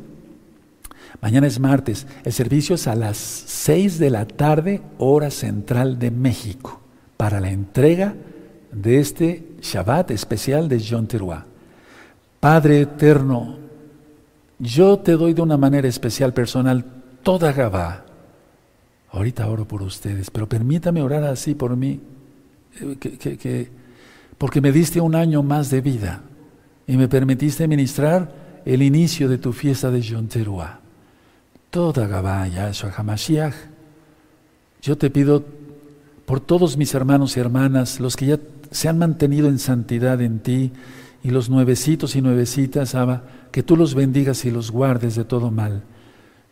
mañana es martes, el servicio es a las 6 de la tarde, hora central de México para la entrega de este Shabbat especial de John Teruah. Padre eterno, yo te doy de una manera especial, personal, toda Gabá. Ahorita oro por ustedes, pero permítame orar así por mí, eh, que, porque me diste un año más de vida y me permitiste ministrar el inicio de tu fiesta de John. Toda Gabá, Yahshua HaMashiach, yo te pido por todos mis hermanos y hermanas, los que ya se han mantenido en santidad en ti, y los nuevecitos y nuevecitas, Abba, que tú los bendigas y los guardes de todo mal.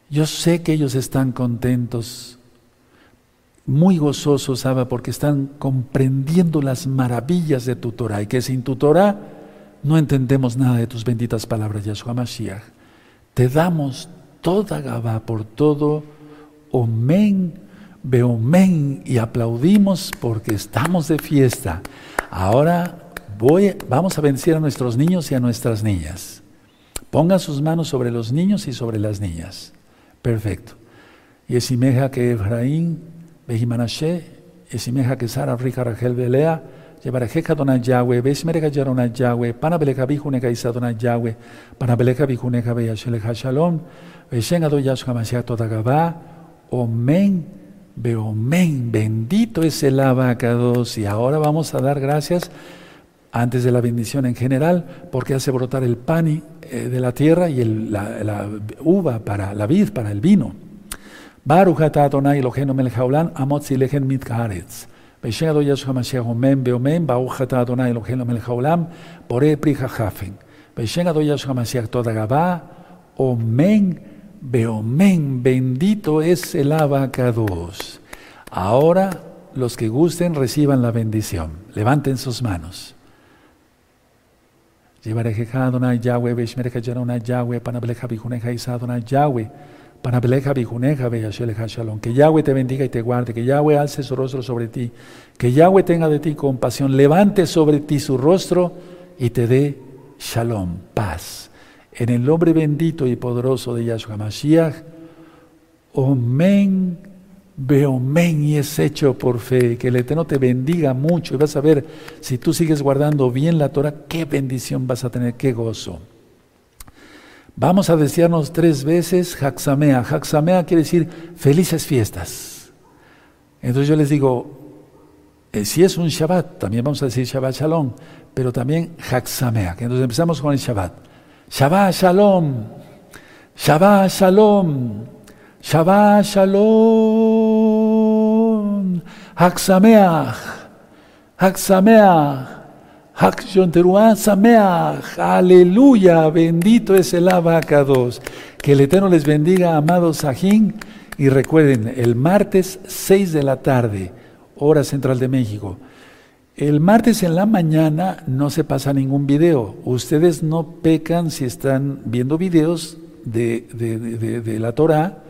Yo sé que ellos están contentos, muy gozosos, Abba, porque están comprendiendo las maravillas de tu Torah y que sin tu Torah no entendemos nada de tus benditas palabras, Yahshua Mashiach. Te damos toda Gabá por todo. Omen men y aplaudimos porque estamos de fiesta. Ahora voy, vamos a vencer a nuestros niños y a nuestras niñas. Pongan sus manos sobre los niños y sobre las niñas. Perfecto. Y esimeja que Efraín, Bejimanashe, esimeja que Sara, Rija, Rachel, Belea, Llevarejeja dona Yahweh, Besmerega yarona Yahweh, Panabeleja bijuneka isa dona Yahweh, Panabeleja bijuneka beyasheleja shalom, Beshen ado Yahshua Mashiach todagabá, Omen. Veo, bendito es el abacados. Y ahora vamos a dar gracias antes de la bendición en general, porque hace brotar el pan eh, de la tierra y la, uva para la vid, para el vino. Baruch atah Adonai Eloheinu melech haolam, amot zilehen mit kaaretz. Beshem Adonai Yeshua Mashiach omen beomen, bendito es el abacados. Ahora los que gusten reciban la bendición. Levanten sus manos. Yahweh, Yahweh, Panableja Bijuneja Isadona Yahweh, Bijuneja. Que Yahweh te bendiga y te guarde, que Yahweh alce su rostro sobre ti, que Yahweh tenga de ti compasión, levante sobre ti su rostro y te dé Shalom, paz. En el nombre bendito y poderoso de Yahshua Mashiach, Omen, Beomen, y es hecho por fe. Que el Eterno te bendiga mucho y vas a ver si tú sigues guardando bien la Torah, qué bendición vas a tener, qué gozo. Vamos a desearnos tres veces Haxamea. Haxamea quiere decir felices fiestas. Entonces yo les digo, eh, si es un Shabbat, también vamos a decir Shabbat Shalom, pero también Haxamea. Entonces empezamos con el Shabbat. Shabbat Shalom, Shabbat Shalom, Shabbat Shalom. Haksameach, Haksameach, Hak Sameach, aleluya, bendito es el abacados. Que el Eterno les bendiga, amados Sajín, y recuerden, el martes 6 de la tarde, hora central de México. El martes en la mañana no se pasa ningún video. Ustedes no pecan si están viendo videos de, de la Torah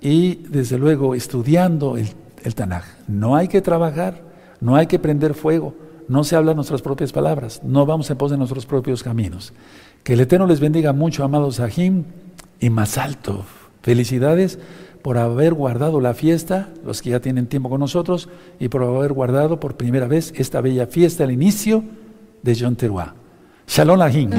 y desde luego estudiando el, el Tanaj. No hay que trabajar, no hay que prender fuego, no se hablan nuestras propias palabras, no vamos en pos de nuestros propios caminos. Que el Eterno les bendiga mucho, amados Sahim, y más alto. Felicidades por haber guardado la fiesta, los que ya tienen tiempo con nosotros, y por haber guardado por primera vez esta bella fiesta, al inicio de John Teruah. Shalom Lahim,